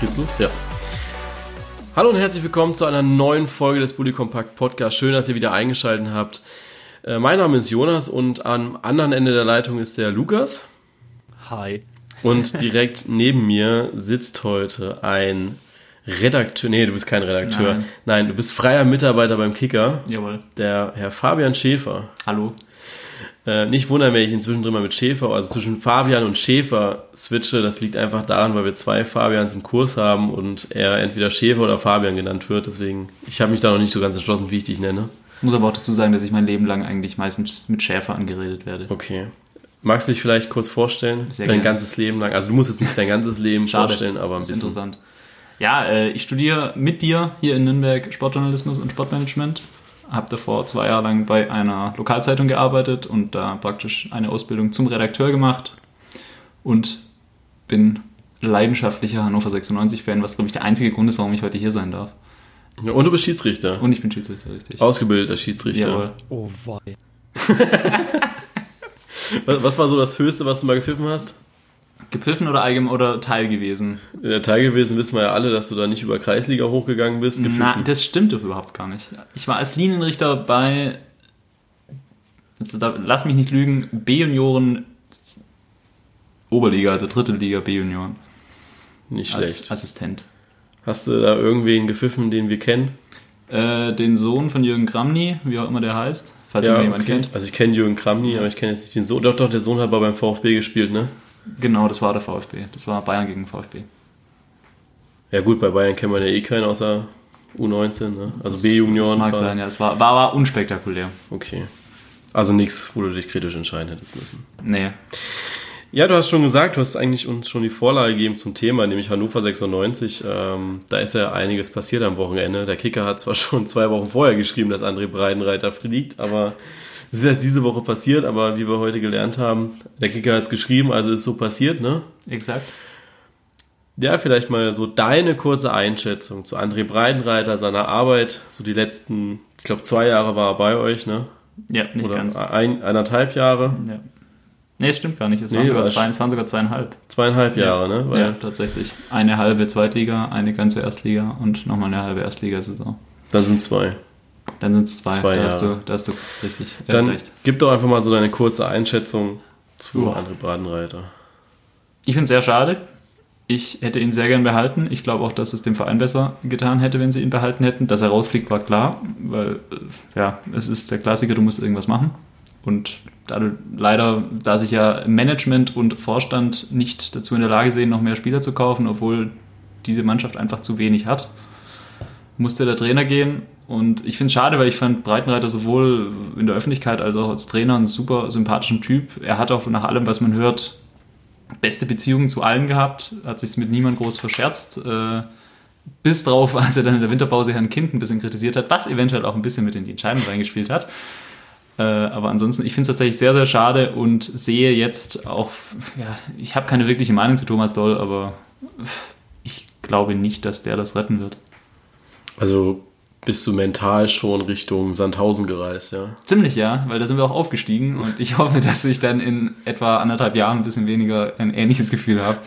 Geht's los? Ja. Hallo und herzlich willkommen zu einer neuen Folge des Bully Compact Podcast. Schön, dass ihr wieder eingeschaltet habt. Äh, mein Name ist Jonas und am anderen Ende der Leitung ist der Lukas. Hi. Und direkt neben mir sitzt heute ein Redakteur. Nee, du bist kein Redakteur. Nein, Nein du bist freier Mitarbeiter beim Kicker. Jawohl. Der Herr Fabian Schäfer. Hallo. Äh, nicht wundern, wenn ich inzwischen drin mal mit Schäfer, also zwischen Fabian und Schäfer switche. Das liegt einfach daran, weil wir zwei Fabians im Kurs haben und er entweder Schäfer oder Fabian genannt wird. Deswegen, ich habe mich da noch nicht so ganz entschlossen, wie ich dich nenne. Ich muss aber auch dazu sagen, dass ich mein Leben lang eigentlich meistens mit Schäfer angeredet werde. Okay. Magst du dich vielleicht kurz vorstellen? Sehr dein gerne. ganzes Leben lang. Also du musst jetzt nicht dein ganzes Leben Schade. vorstellen, aber ein Das ist bisschen. interessant. Ja, äh, ich studiere mit dir hier in Nürnberg Sportjournalismus und Sportmanagement. Habe davor zwei Jahre lang bei einer Lokalzeitung gearbeitet und da praktisch eine Ausbildung zum Redakteur gemacht und bin leidenschaftlicher Hannover 96-Fan, was glaube ich der einzige Grund ist, warum ich heute hier sein darf. Ja, Und du bist Schiedsrichter. Und ich bin Schiedsrichter, richtig. Ausgebildeter Schiedsrichter. Jawohl. Oh wei. Was, was war so das Höchste, was du mal gepfiffen hast? Gepfiffen oder allgemein oder Teil gewesen? Der Teil gewesen wissen wir ja alle, dass du da nicht über Kreisliga hochgegangen bist. Gepfiffen. das stimmt doch überhaupt gar nicht. Ich war als Linienrichter bei, also da, lass mich nicht lügen, B-Junioren Oberliga, also dritte Liga B-Junioren nicht als schlecht. Assistent. Hast du da irgendwen gepfiffen, den wir kennen? Äh, den Sohn von Jürgen Kramny, wie auch immer der heißt, falls ihn jemand okay. kennt. Also ich kenne Jürgen Kramny, aber ich kenne jetzt nicht den Sohn. Doch, doch, der Sohn hat aber beim VfB gespielt, ne? Genau, das war der VfB. Das war Bayern gegen VfB. Ja gut, bei Bayern kennt man ja eh keinen außer U19, ne? Also Das B-Junioren. mag gerade. sein, ja. Es war, war, war unspektakulär. Okay. Also nichts, wo du dich kritisch entscheiden hättest müssen. Nee. Ja, du hast schon gesagt, du hast eigentlich uns schon die Vorlage gegeben zum Thema, nämlich Hannover 96. Ähm, da ist ja einiges passiert am Wochenende. Der Kicker hat zwar schon zwei Wochen vorher geschrieben, dass André Breidenreiter fliegt, aber es ist erst diese Woche passiert, aber wie wir heute gelernt haben, der Kicker hat es geschrieben, also ist so passiert, ne? Exakt. Ja, vielleicht mal so deine kurze Einschätzung zu André Breidenreiter, seiner Arbeit, so die letzten, ich glaube zwei Jahre war er bei euch, ne? Ja, nicht Oder ganz. Ein, eineinhalb Jahre, Ja. Nee, es stimmt gar nicht. Es Nee, waren, sogar zwei, es waren sogar zweieinhalb. zweieinhalb Jahre, ne? Weil Ja, tatsächlich. Eine halbe Zweitliga, eine ganze Erstliga und nochmal eine halbe Erstligasaison. Dann sind zwei. Dann sind es zwei. Zwei da, hast du, da hast du richtig Dann recht. gib doch einfach mal so deine kurze Einschätzung zu Uah. André Bradenreiter. Ich finde es sehr schade. Ich hätte ihn sehr gern behalten. Ich glaube auch, dass es dem Verein besser getan hätte, wenn sie ihn behalten hätten. Dass er rausfliegt, war klar, weil äh, ja, es ist der Klassiker, du musst irgendwas machen. Und da du, leider, da sich ja Management und Vorstand nicht dazu in der Lage sehen, noch mehr Spieler zu kaufen, obwohl diese Mannschaft einfach zu wenig hat, musste der Trainer gehen. Und ich finde es schade, weil ich fand Breitenreiter sowohl in der Öffentlichkeit als auch als Trainer einen super sympathischen Typ. Er hat auch nach allem, was man hört, beste Beziehungen zu allen gehabt, hat sich mit niemand groß verscherzt. Äh, bis drauf, als er dann in der Winterpause Herrn Kind ein bisschen kritisiert hat, was eventuell auch ein bisschen mit in die Entscheidung reingespielt hat. Äh, aber ansonsten, ich finde es tatsächlich sehr, sehr schade und sehe jetzt auch, ja, ich habe keine wirkliche Meinung zu Thomas Doll, aber ich glaube nicht, dass der das retten wird. Also bist du mental schon Richtung Sandhausen gereist, ja? Ziemlich ja, weil da sind wir auch aufgestiegen und ich hoffe, dass ich dann in etwa anderthalb Jahren ein bisschen weniger ein ähnliches Gefühl habe.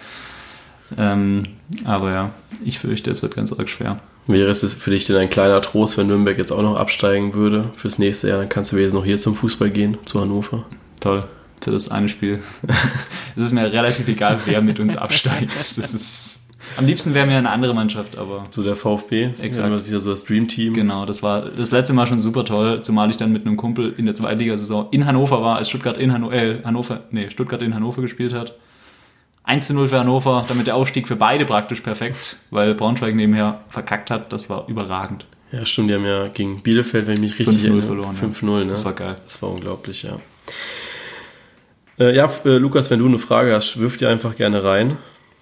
Ähm, aber ja, ich fürchte, es wird ganz arg schwer. Wäre es für dich denn ein kleiner Trost, wenn Nürnberg jetzt auch noch absteigen würde fürs nächste Jahr? Dann kannst du jetzt noch hier zum Fußball gehen, zu Hannover. Toll. Für das eine Spiel. es ist mir relativ egal, wer mit uns absteigt. Das ist. Am liebsten wäre mir eine andere Mannschaft, aber So der VfB. Exakt. Ja, wieder so das Dream Team. genau, das war das letzte Mal schon super toll, zumal ich dann mit einem Kumpel in der Zweitligasaison in Hannover war, als Stuttgart in Hannover, äh, Hannover, nee, Stuttgart in Hannover gespielt hat. 1 zu 0 für Hannover, damit der Aufstieg für beide praktisch perfekt, weil Braunschweig nebenher verkackt hat. Das war überragend. Ja, stimmt, die haben ja gegen Bielefeld, wenn ich mich richtig 5-0 erinnere, verloren, ja. 5-0, ne? Das war geil. Das war unglaublich, ja. Äh, ja, äh, Lukas, wenn du eine Frage hast, wirf dir einfach gerne rein.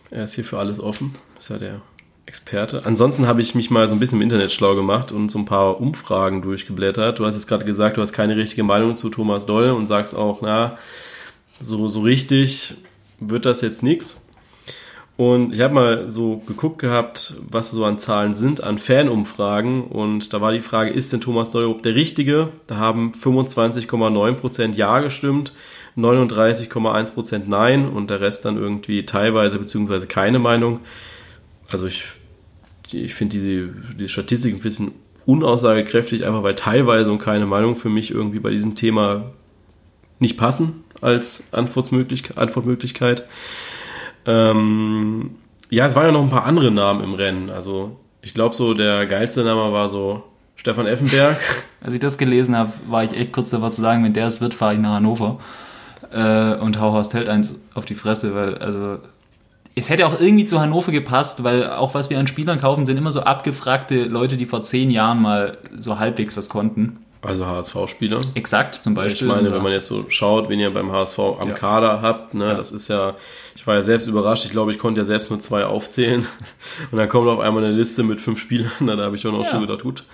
Er ist hier für alles offen. Ist ja der Experte. Ansonsten habe ich mich mal so ein bisschen im Internet schlau gemacht und so ein paar Umfragen durchgeblättert. Du hast jetzt gerade gesagt, du hast keine richtige Meinung zu Thomas Doll und sagst auch, na, so, so richtig wird das jetzt nichts. Und ich habe mal so geguckt gehabt, was so an Zahlen sind, an Fanumfragen. Und da war die Frage, ist denn Thomas Doll der Richtige? Da haben 25,9% Ja gestimmt, 39,1% Nein und der Rest dann irgendwie teilweise beziehungsweise keine Meinung. also ich, ich finde die, die Statistiken ein bisschen unaussagekräftig, einfach weil teilweise und keine Meinung für mich irgendwie bei diesem Thema nicht passen als Antwortmöglichkeit. Antwortmöglichkeit. Ähm, ja, es waren ja noch ein paar andere Namen im Rennen. Also ich glaube so, der geilste Name war so Stefan Effenberg. Als ich das gelesen habe, war ich echt kurz davor zu sagen, wenn der es wird, fahre ich nach Hannover äh, und hau Horst Held eins auf die Fresse, weil also es hätte auch irgendwie zu Hannover gepasst, weil auch was wir an Spielern kaufen, sind immer so abgefragte Leute, die vor zehn Jahren mal so halbwegs was konnten. Also HSV-Spieler. Exakt, zum Beispiel. Ich meine, wenn man jetzt so schaut, wen ihr beim HSV am ja. Kader habt, ne, ja. das ist ja, ich war ja selbst überrascht, ich glaube, ich konnte ja selbst nur zwei aufzählen. Und dann kommt auf einmal eine Liste mit fünf Spielern, da habe ich schon auch ja. schon gedacht, gut,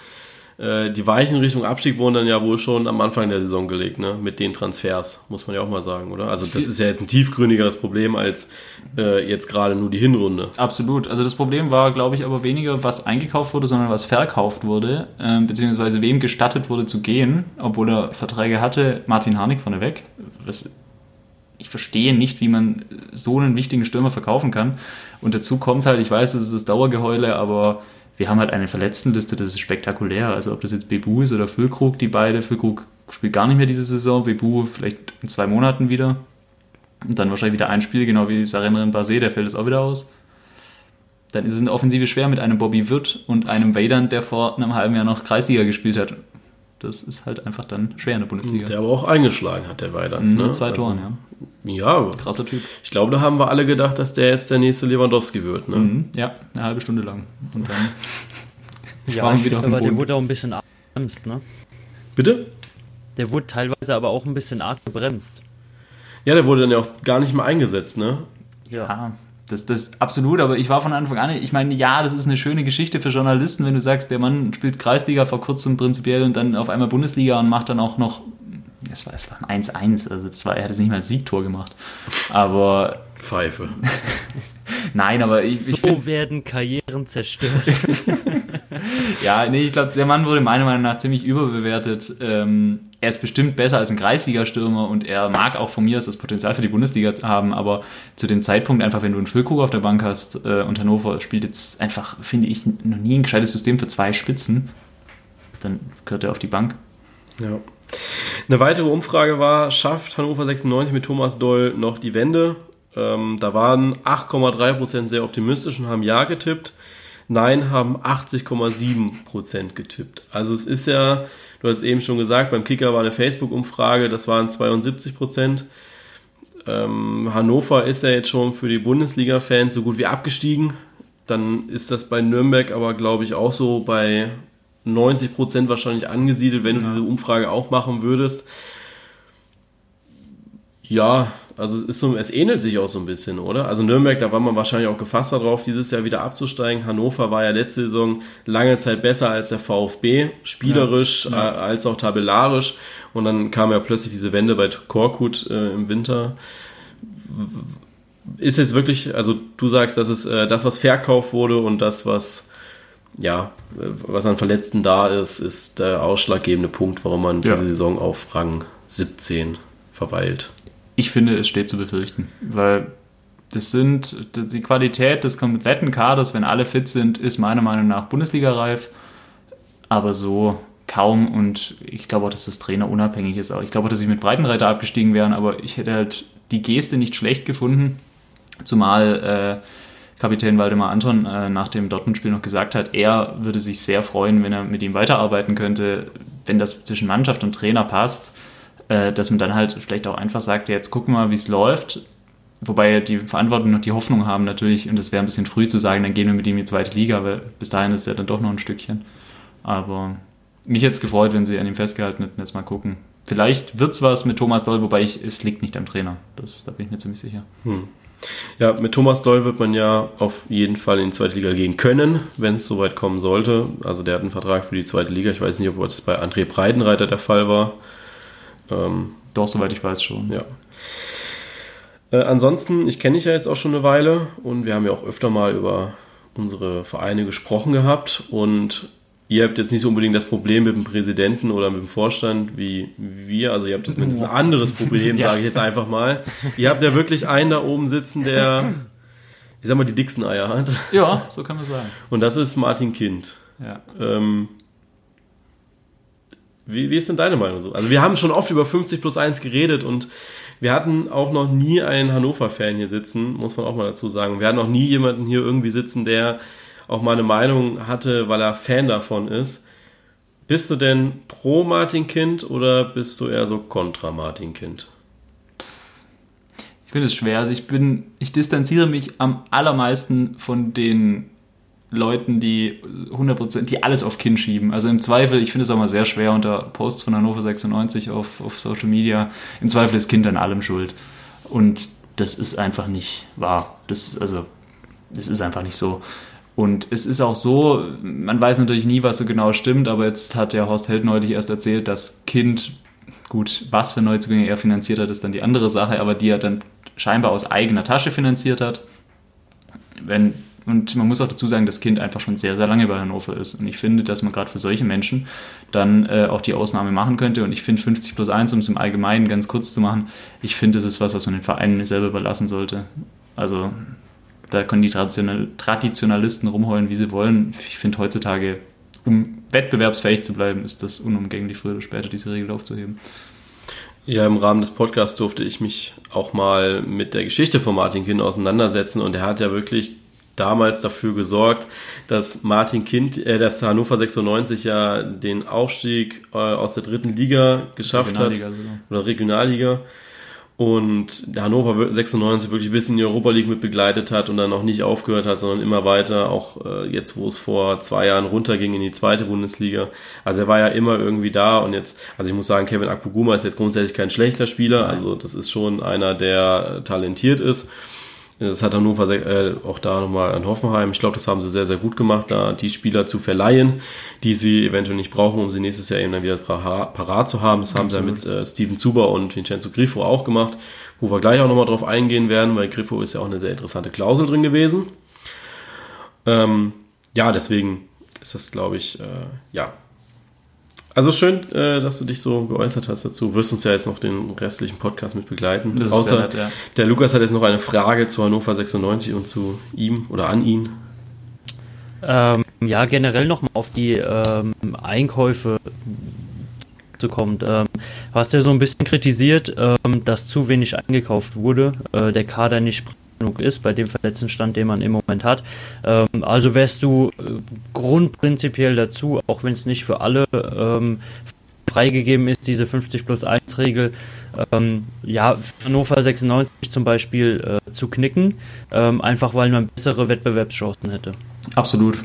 äh, die Weichen Richtung Abstieg wurden dann ja wohl schon am Anfang der Saison gelegt, ne? mit den Transfers, muss man ja auch mal sagen, oder? Also das ist ja jetzt ein tiefgründigeres Problem als äh, jetzt gerade nur die Hinrunde. Absolut. Also das Problem war, glaube ich, aber weniger, was eingekauft wurde, sondern was verkauft wurde, äh, beziehungsweise wem gestattet wurde zu gehen, obwohl er Verträge hatte. Martin Harnik vorneweg. Das ich verstehe nicht, wie man so einen wichtigen Stürmer verkaufen kann. Und dazu kommt halt, ich weiß, es ist das Dauergeheule, aber wir haben halt eine Verletztenliste, das ist spektakulär. Also ob das jetzt Bebu ist oder Füllkrug, die beide. Füllkrug spielt gar nicht mehr diese Saison, Bebu vielleicht in zwei Monaten wieder. Und dann wahrscheinlich wieder ein Spiel, genau wie Sarenren Basé, der fällt es auch wieder aus. Dann ist es eine Offensive schwer mit einem Bobby Wirth und einem Wadern, der vor einem halben Jahr noch Kreisliga gespielt hat. Das ist halt einfach dann schwer in der Bundesliga. Der aber auch eingeschlagen hat, der Weidand. Mit ne? zwei also, Toren, ja. Ja, krasser Typ. Ich glaube, da haben wir alle gedacht, dass der jetzt der nächste Lewandowski wird. Ne? Mhm, ja, eine halbe Stunde lang. Und dann ja, ich aber der wurde auch ein bisschen arg gebremst, ne? Bitte? Der wurde teilweise aber auch ein bisschen arg gebremst. Ja, der wurde dann ja auch gar nicht mehr eingesetzt, ne? Ja. Das, das absolut, aber ich war von Anfang an, ich meine, ja, das ist eine schöne Geschichte für Journalisten, wenn du sagst, der Mann spielt Kreisliga vor kurzem prinzipiell und dann auf einmal Bundesliga und macht dann auch noch es war, es war ein 1-1, also war, er hat es nicht mal als Siegtor gemacht. Aber. Pfeife. Nein, aber ich. So ich find, werden Karrieren zerstört. ja, nee, ich glaube, der Mann wurde meiner Meinung nach ziemlich überbewertet. Ähm, er ist bestimmt besser als ein Kreisliga-Stürmer und er mag auch von mir aus das Potenzial für die Bundesliga haben, aber zu dem Zeitpunkt einfach, wenn du einen Füllkrug auf der Bank hast äh, und Hannover spielt jetzt einfach, finde ich, noch nie ein gescheites System für zwei Spitzen, dann gehört er auf die Bank. Ja. Eine weitere Umfrage war, schafft Hannover 96 mit Thomas Doll noch die Wende? Ähm, da waren 8,3% sehr optimistisch und haben Ja getippt. Nein haben 80,7% getippt. Also es ist ja, du hast eben schon gesagt, beim Kicker war eine Facebook-Umfrage, das waren 72%. Ähm, Hannover ist ja jetzt schon für die Bundesliga-Fans so gut wie abgestiegen. Dann ist das bei Nürnberg aber, glaube ich, auch so bei 90 Prozent wahrscheinlich angesiedelt, wenn du ja. diese Umfrage auch machen würdest. Ja, also es, ist so, es ähnelt sich auch so ein bisschen, oder? Also Nürnberg, da war man wahrscheinlich auch gefasst darauf, dieses Jahr wieder abzusteigen. Hannover war ja letzte Saison lange Zeit besser als der VfB, spielerisch ja, ja. Äh, als auch tabellarisch. Und dann kam ja plötzlich diese Wende bei Korkut äh, im Winter. Ist jetzt wirklich, also du sagst, das ist äh, das, was verkauft wurde und das, was ja, was an Verletzten da ist, ist der ausschlaggebende Punkt, warum man ja. diese Saison auf Rang 17 verweilt. Ich finde, es steht zu befürchten, weil das sind die Qualität des kompletten Kaders, wenn alle fit sind, ist meiner Meinung nach Bundesliga-reif, aber so kaum und ich glaube auch, dass das Trainer unabhängig ist. Ich glaube auch, dass sie mit Breitenreiter abgestiegen wären, aber ich hätte halt die Geste nicht schlecht gefunden, zumal äh, Kapitän Waldemar Anton äh, nach dem Dortmund-Spiel noch gesagt hat, er würde sich sehr freuen, wenn er mit ihm weiterarbeiten könnte, wenn das zwischen Mannschaft und Trainer passt, äh, dass man dann halt vielleicht auch einfach sagt, jetzt gucken wir mal, wie es läuft. Wobei die Verantwortung noch die Hoffnung haben natürlich, und das wäre ein bisschen früh zu sagen, dann gehen wir mit ihm in die zweite Liga, weil bis dahin ist er dann doch noch ein Stückchen. Aber mich hätte es gefreut, wenn sie an ihm festgehalten hätten. Jetzt mal gucken. Vielleicht wird es was mit Thomas Doll, wobei ich, es liegt nicht am Trainer. Das, da bin ich mir ziemlich sicher. Hm. Ja, mit Thomas Doll wird man ja auf jeden Fall in die zweite Liga gehen können, wenn es soweit kommen sollte. Also der hat einen Vertrag für die zweite Liga. Ich weiß nicht, ob das bei André Breidenreiter der Fall war. Ähm, Doch, soweit ich weiß schon. Ja. Äh, ansonsten, ich kenne dich ja jetzt auch schon eine Weile und wir haben ja auch öfter mal über unsere Vereine gesprochen gehabt und ihr habt jetzt nicht so unbedingt das Problem mit dem Präsidenten oder mit dem Vorstand wie wir. Also ihr habt zumindest ein anderes Problem, ja. sage ich jetzt einfach mal. Ihr habt ja wirklich einen da oben sitzen, der ich sag mal, die dicksten Eier hat. Ja, so kann man sagen. Und das ist Martin Kind. Ja. Ähm, wie, wie ist denn deine Meinung so? Also wir haben schon oft über 50 plus 1 geredet und wir hatten auch noch nie einen Hannover-Fan hier sitzen, muss man auch mal dazu sagen. Wir hatten noch nie jemanden hier irgendwie sitzen, der auch mal eine Meinung hatte, weil er Fan davon ist. Bist du denn pro Martin Kind oder bist du eher so kontra Martin Kind? Ich finde es schwer. Also ich bin, ich distanziere mich am allermeisten von den Leuten, die 100%, die alles auf Kind schieben. Also im Zweifel, ich finde es auch mal sehr schwer unter Posts von Hannover 96 auf, auf Social Media. Im Zweifel ist Kind an allem schuld. Und das ist einfach nicht wahr. Das, also, das ist einfach nicht so. Und es ist auch so, man weiß natürlich nie, was so genau stimmt, aber jetzt hat der Horst Held neulich erst erzählt, dass Kind, gut, was für Neuzugänge er finanziert hat, ist dann die andere Sache, aber die er dann scheinbar aus eigener Tasche finanziert hat. Wenn, und man muss auch dazu sagen, dass Kind einfach schon sehr, sehr lange bei Hannover ist. Und ich finde, dass man gerade für solche Menschen dann äh, auch die Ausnahme machen könnte. Und ich finde 50 plus 1, um es im Allgemeinen ganz kurz zu machen, ich finde, das ist was, was man den Vereinen selber überlassen sollte. Also da können die Traditional Traditionalisten rumheulen, wie sie wollen. Ich finde heutzutage, um wettbewerbsfähig zu bleiben, ist das unumgänglich, früher oder später diese Regel aufzuheben. Ja, im Rahmen des Podcasts durfte ich mich auch mal mit der Geschichte von Martin Kind auseinandersetzen und er hat ja wirklich damals dafür gesorgt, dass Martin Kind, äh, dass Hannover 96 ja den Aufstieg äh, aus der dritten Liga geschafft hat sogar. oder Regionalliga und Hannover 96 wirklich bis in die Europa League mit begleitet hat und dann auch nicht aufgehört hat, sondern immer weiter, auch äh, jetzt, wo es vor zwei Jahren runterging in die zweite Bundesliga. Also er war ja immer irgendwie da und jetzt, also ich muss sagen, Kevin Akpoguma ist jetzt grundsätzlich kein schlechter Spieler, also das ist schon einer, der talentiert ist. Das hat Hannover äh, auch da nochmal an Hoffenheim. Ich glaube, das haben sie sehr, sehr gut gemacht, da die Spieler zu verleihen, die sie eventuell nicht brauchen, um sie nächstes Jahr eben dann wieder parat zu haben. Das haben Absolut. sie ja mit äh, Steven Zuber und Vincenzo Grifo auch gemacht, wo wir gleich auch nochmal drauf eingehen werden, weil Grifo ist ja auch eine sehr interessante Klausel drin gewesen. Ähm, ja, deswegen ist das, glaube ich, äh, ja, also schön, äh, dass du dich so geäußert hast dazu. Du wirst uns ja jetzt noch den restlichen Podcast mit begleiten. Das Außer nett, ja. der Lukas hat jetzt noch eine Frage zu Hannover 96 und zu ihm oder an ihn. Ähm, ja, generell nochmal auf die ähm, Einkäufe zu kommen. Ähm, du hast ja so ein bisschen kritisiert, ähm, dass zu wenig eingekauft wurde, äh, der Kader nicht genug ist, bei dem verletzten Stand, den man im Moment hat. Ähm, also wärst du äh, grundprinzipiell dazu, auch wenn es nicht für alle ähm, freigegeben ist, diese 50 plus 1 Regel, ähm, ja, Hannover 96 zum Beispiel äh, zu knicken, ähm, einfach weil man bessere Wettbewerbschancen hätte. Absolut.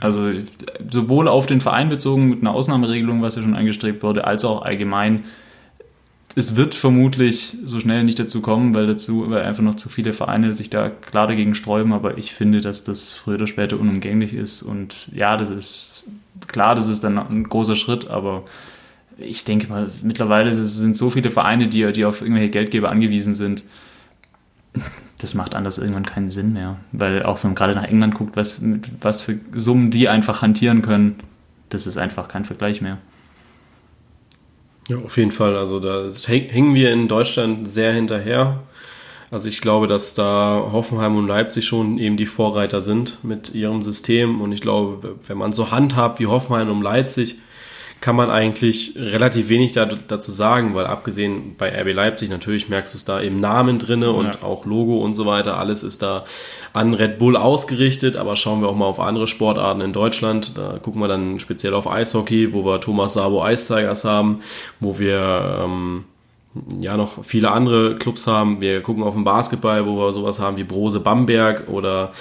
Also sowohl auf den Verein bezogen mit einer Ausnahmeregelung, was ja schon angestrebt wurde, als auch allgemein es wird vermutlich so schnell nicht dazu kommen, weil dazu, weil einfach noch zu viele Vereine sich da klar dagegen sträuben, aber ich finde, dass das früher oder später unumgänglich ist und ja, das ist klar, das ist dann ein großer Schritt, aber ich denke mal, mittlerweile sind so viele Vereine, die, die auf irgendwelche Geldgeber angewiesen sind, das macht anders irgendwann keinen Sinn mehr. Weil auch wenn man gerade nach England guckt, was, was für Summen die einfach hantieren können, das ist einfach kein Vergleich mehr. Ja, auf jeden Fall. Also da hängen wir in Deutschland sehr hinterher. Also ich glaube, dass da Hoffenheim und Leipzig schon eben die Vorreiter sind mit ihrem System. Und ich glaube, wenn man so handhabt wie Hoffenheim und Leipzig, kann man eigentlich relativ wenig da, dazu sagen, weil abgesehen bei RB Leipzig natürlich merkst du es da im Namen drinne ja. und auch Logo und so weiter, alles ist da an Red Bull ausgerichtet, aber schauen wir auch mal auf andere Sportarten in Deutschland, da gucken wir dann speziell auf Eishockey, wo wir Thomas Sabo Ice Tigers haben, wo wir ähm, ja noch viele andere Clubs haben, wir gucken auf den Basketball, wo wir sowas haben wie Brose Bamberg oder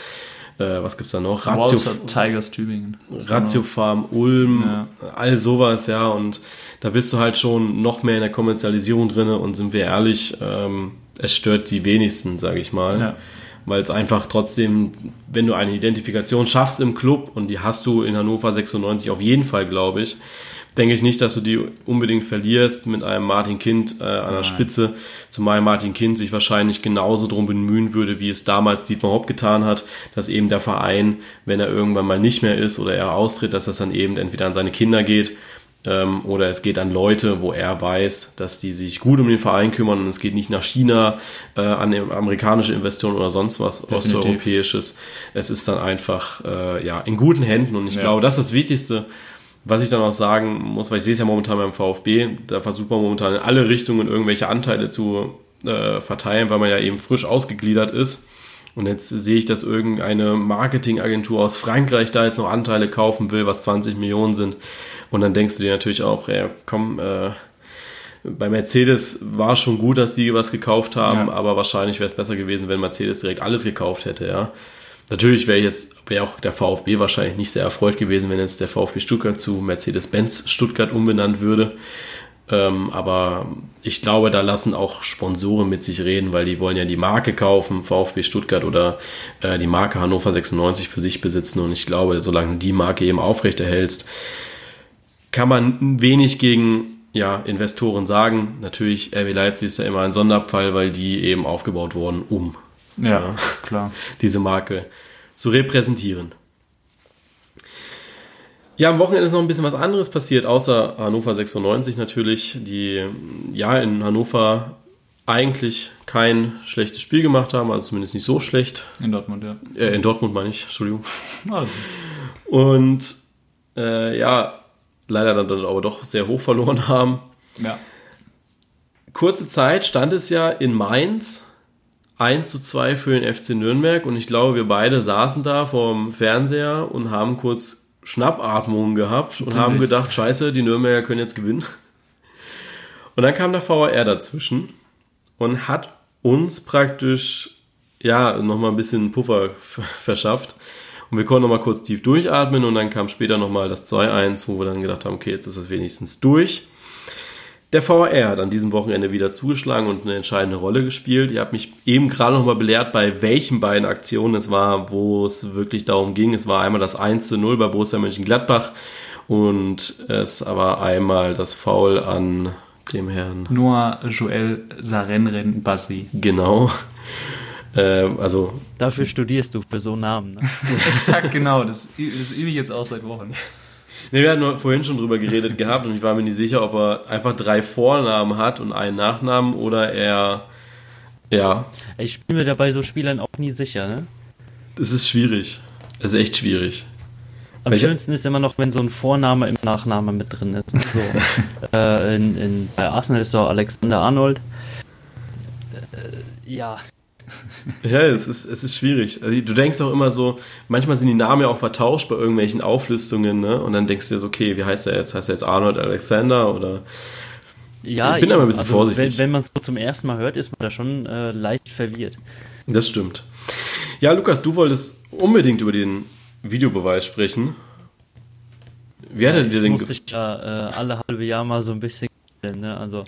äh, was gibt's da noch? Ratio Tigers Tübingen. Ratio Farm Ulm, ja. all sowas, ja. Und da bist du halt schon noch mehr in der Kommerzialisierung drin und sind wir ehrlich, ähm, es stört die wenigsten, sage ich mal. Ja. Weil es einfach trotzdem, wenn du eine Identifikation schaffst im Club, und die hast du in Hannover 96 auf jeden Fall, glaube ich, denke ich nicht, dass du die unbedingt verlierst mit einem Martin Kind äh, an der Nein. Spitze, zumal Martin Kind sich wahrscheinlich genauso drum bemühen würde, wie es damals Dietmar Hopp getan hat, dass eben der Verein, wenn er irgendwann mal nicht mehr ist oder er austritt, dass das dann eben entweder an seine Kinder geht Ähm, oder es geht an Leute, wo er weiß, dass die sich gut um den Verein kümmern und es geht nicht nach China, äh, an amerikanische Investoren oder sonst was Definitiv. osteuropäisches. Es ist dann einfach äh, ja, in guten Händen und ich ja. glaube, das ist das Wichtigste. Was ich dann auch sagen muss, weil ich sehe es ja momentan beim VfB, da versucht man momentan in alle Richtungen irgendwelche Anteile zu äh, verteilen, weil man ja eben frisch ausgegliedert ist. Und jetzt sehe ich, dass irgendeine Marketingagentur aus Frankreich da jetzt noch Anteile kaufen will, was 20 Millionen sind. Und dann denkst du dir natürlich auch, ja, komm, äh, bei Mercedes war schon gut, dass die was gekauft haben, ja. aber wahrscheinlich wäre es besser gewesen, wenn Mercedes direkt alles gekauft hätte, ja. Natürlich wäre jetzt, wäre auch der VfB wahrscheinlich nicht sehr erfreut gewesen, wenn jetzt der VfB Stuttgart zu Mercedes-Benz Stuttgart umbenannt würde. Ähm, aber ich glaube, da lassen auch Sponsoren mit sich reden, weil die wollen ja die Marke kaufen, VfB Stuttgart oder äh, die Marke Hannover 96 für sich besitzen. Und ich glaube, solange die Marke eben aufrechterhältst, kann man wenig gegen ja, Investoren sagen. Natürlich, RW Leipzig ist ja immer ein Sonderfall, weil die eben aufgebaut wurden, um ja, ja, klar. diese Marke zu repräsentieren. Ja, am Wochenende ist noch ein bisschen was anderes passiert, außer Hannover 96 natürlich, die ja in Hannover eigentlich kein schlechtes Spiel gemacht haben, also zumindest nicht so schlecht. In Dortmund, ja. Äh, in Dortmund meine ich, Entschuldigung. Also. Und äh, ja, leider dann aber doch sehr hoch verloren haben. Ja. Kurze Zeit stand es ja in Mainz 1 zu 2 für den FC Nürnberg und ich glaube, wir beide saßen da vorm Fernseher und haben kurz Schnappatmungen gehabt und Ziemlich. haben gedacht, scheiße, die Nürnberger können jetzt gewinnen. Und dann kam der VAR dazwischen und hat uns praktisch, ja, nochmal ein bisschen Puffer verschafft. Und wir konnten nochmal kurz tief durchatmen und dann kam später nochmal das 2-1, wo wir dann gedacht haben, okay, jetzt ist es wenigstens durch. Der VR hat an diesem Wochenende wieder zugeschlagen und eine entscheidende Rolle gespielt. Ihr habt mich eben gerade noch mal belehrt, bei welchen beiden Aktionen es war, wo es wirklich darum ging. Es war einmal das 1 zu 0 bei Borussia Mönchengladbach und es war einmal das Foul an dem Herrn Noah Joel Sarenren Bassi. Genau. Äh, also Dafür studierst du für so Namen. Ne? Exakt, genau. Das, das übe ich jetzt auch seit Wochen. Nee, wir hatten vorhin schon drüber geredet gehabt und ich war mir nicht sicher, ob er einfach drei Vornamen hat und einen Nachnamen oder er. Ja. Ich bin mir dabei so Spielern auch nie sicher, ne? Das ist schwierig. Es ist echt schwierig. Am Weil schönsten ist immer noch, wenn so ein Vorname im Nachname mit drin ist. So, äh, in, in, bei Arsenal ist so Alexander Arnold. Äh, ja, ja, es ist, es ist schwierig. Also, du denkst auch immer so, manchmal sind die Namen ja auch vertauscht bei irgendwelchen Auflistungen, ne? Und dann denkst du dir so, okay, wie heißt er jetzt? Heißt er jetzt Arnold Alexander oder. Ja, ich bin aber ein bisschen also, vorsichtig. Wenn, wenn man es so zum ersten Mal hört, ist man da schon äh, leicht verwirrt. Das stimmt. Ja, Lukas, du wolltest unbedingt über den Videobeweis sprechen. Wie hat ja, er dir denn musste ich ja äh, alle halbe Jahr mal so ein bisschen, ne? Also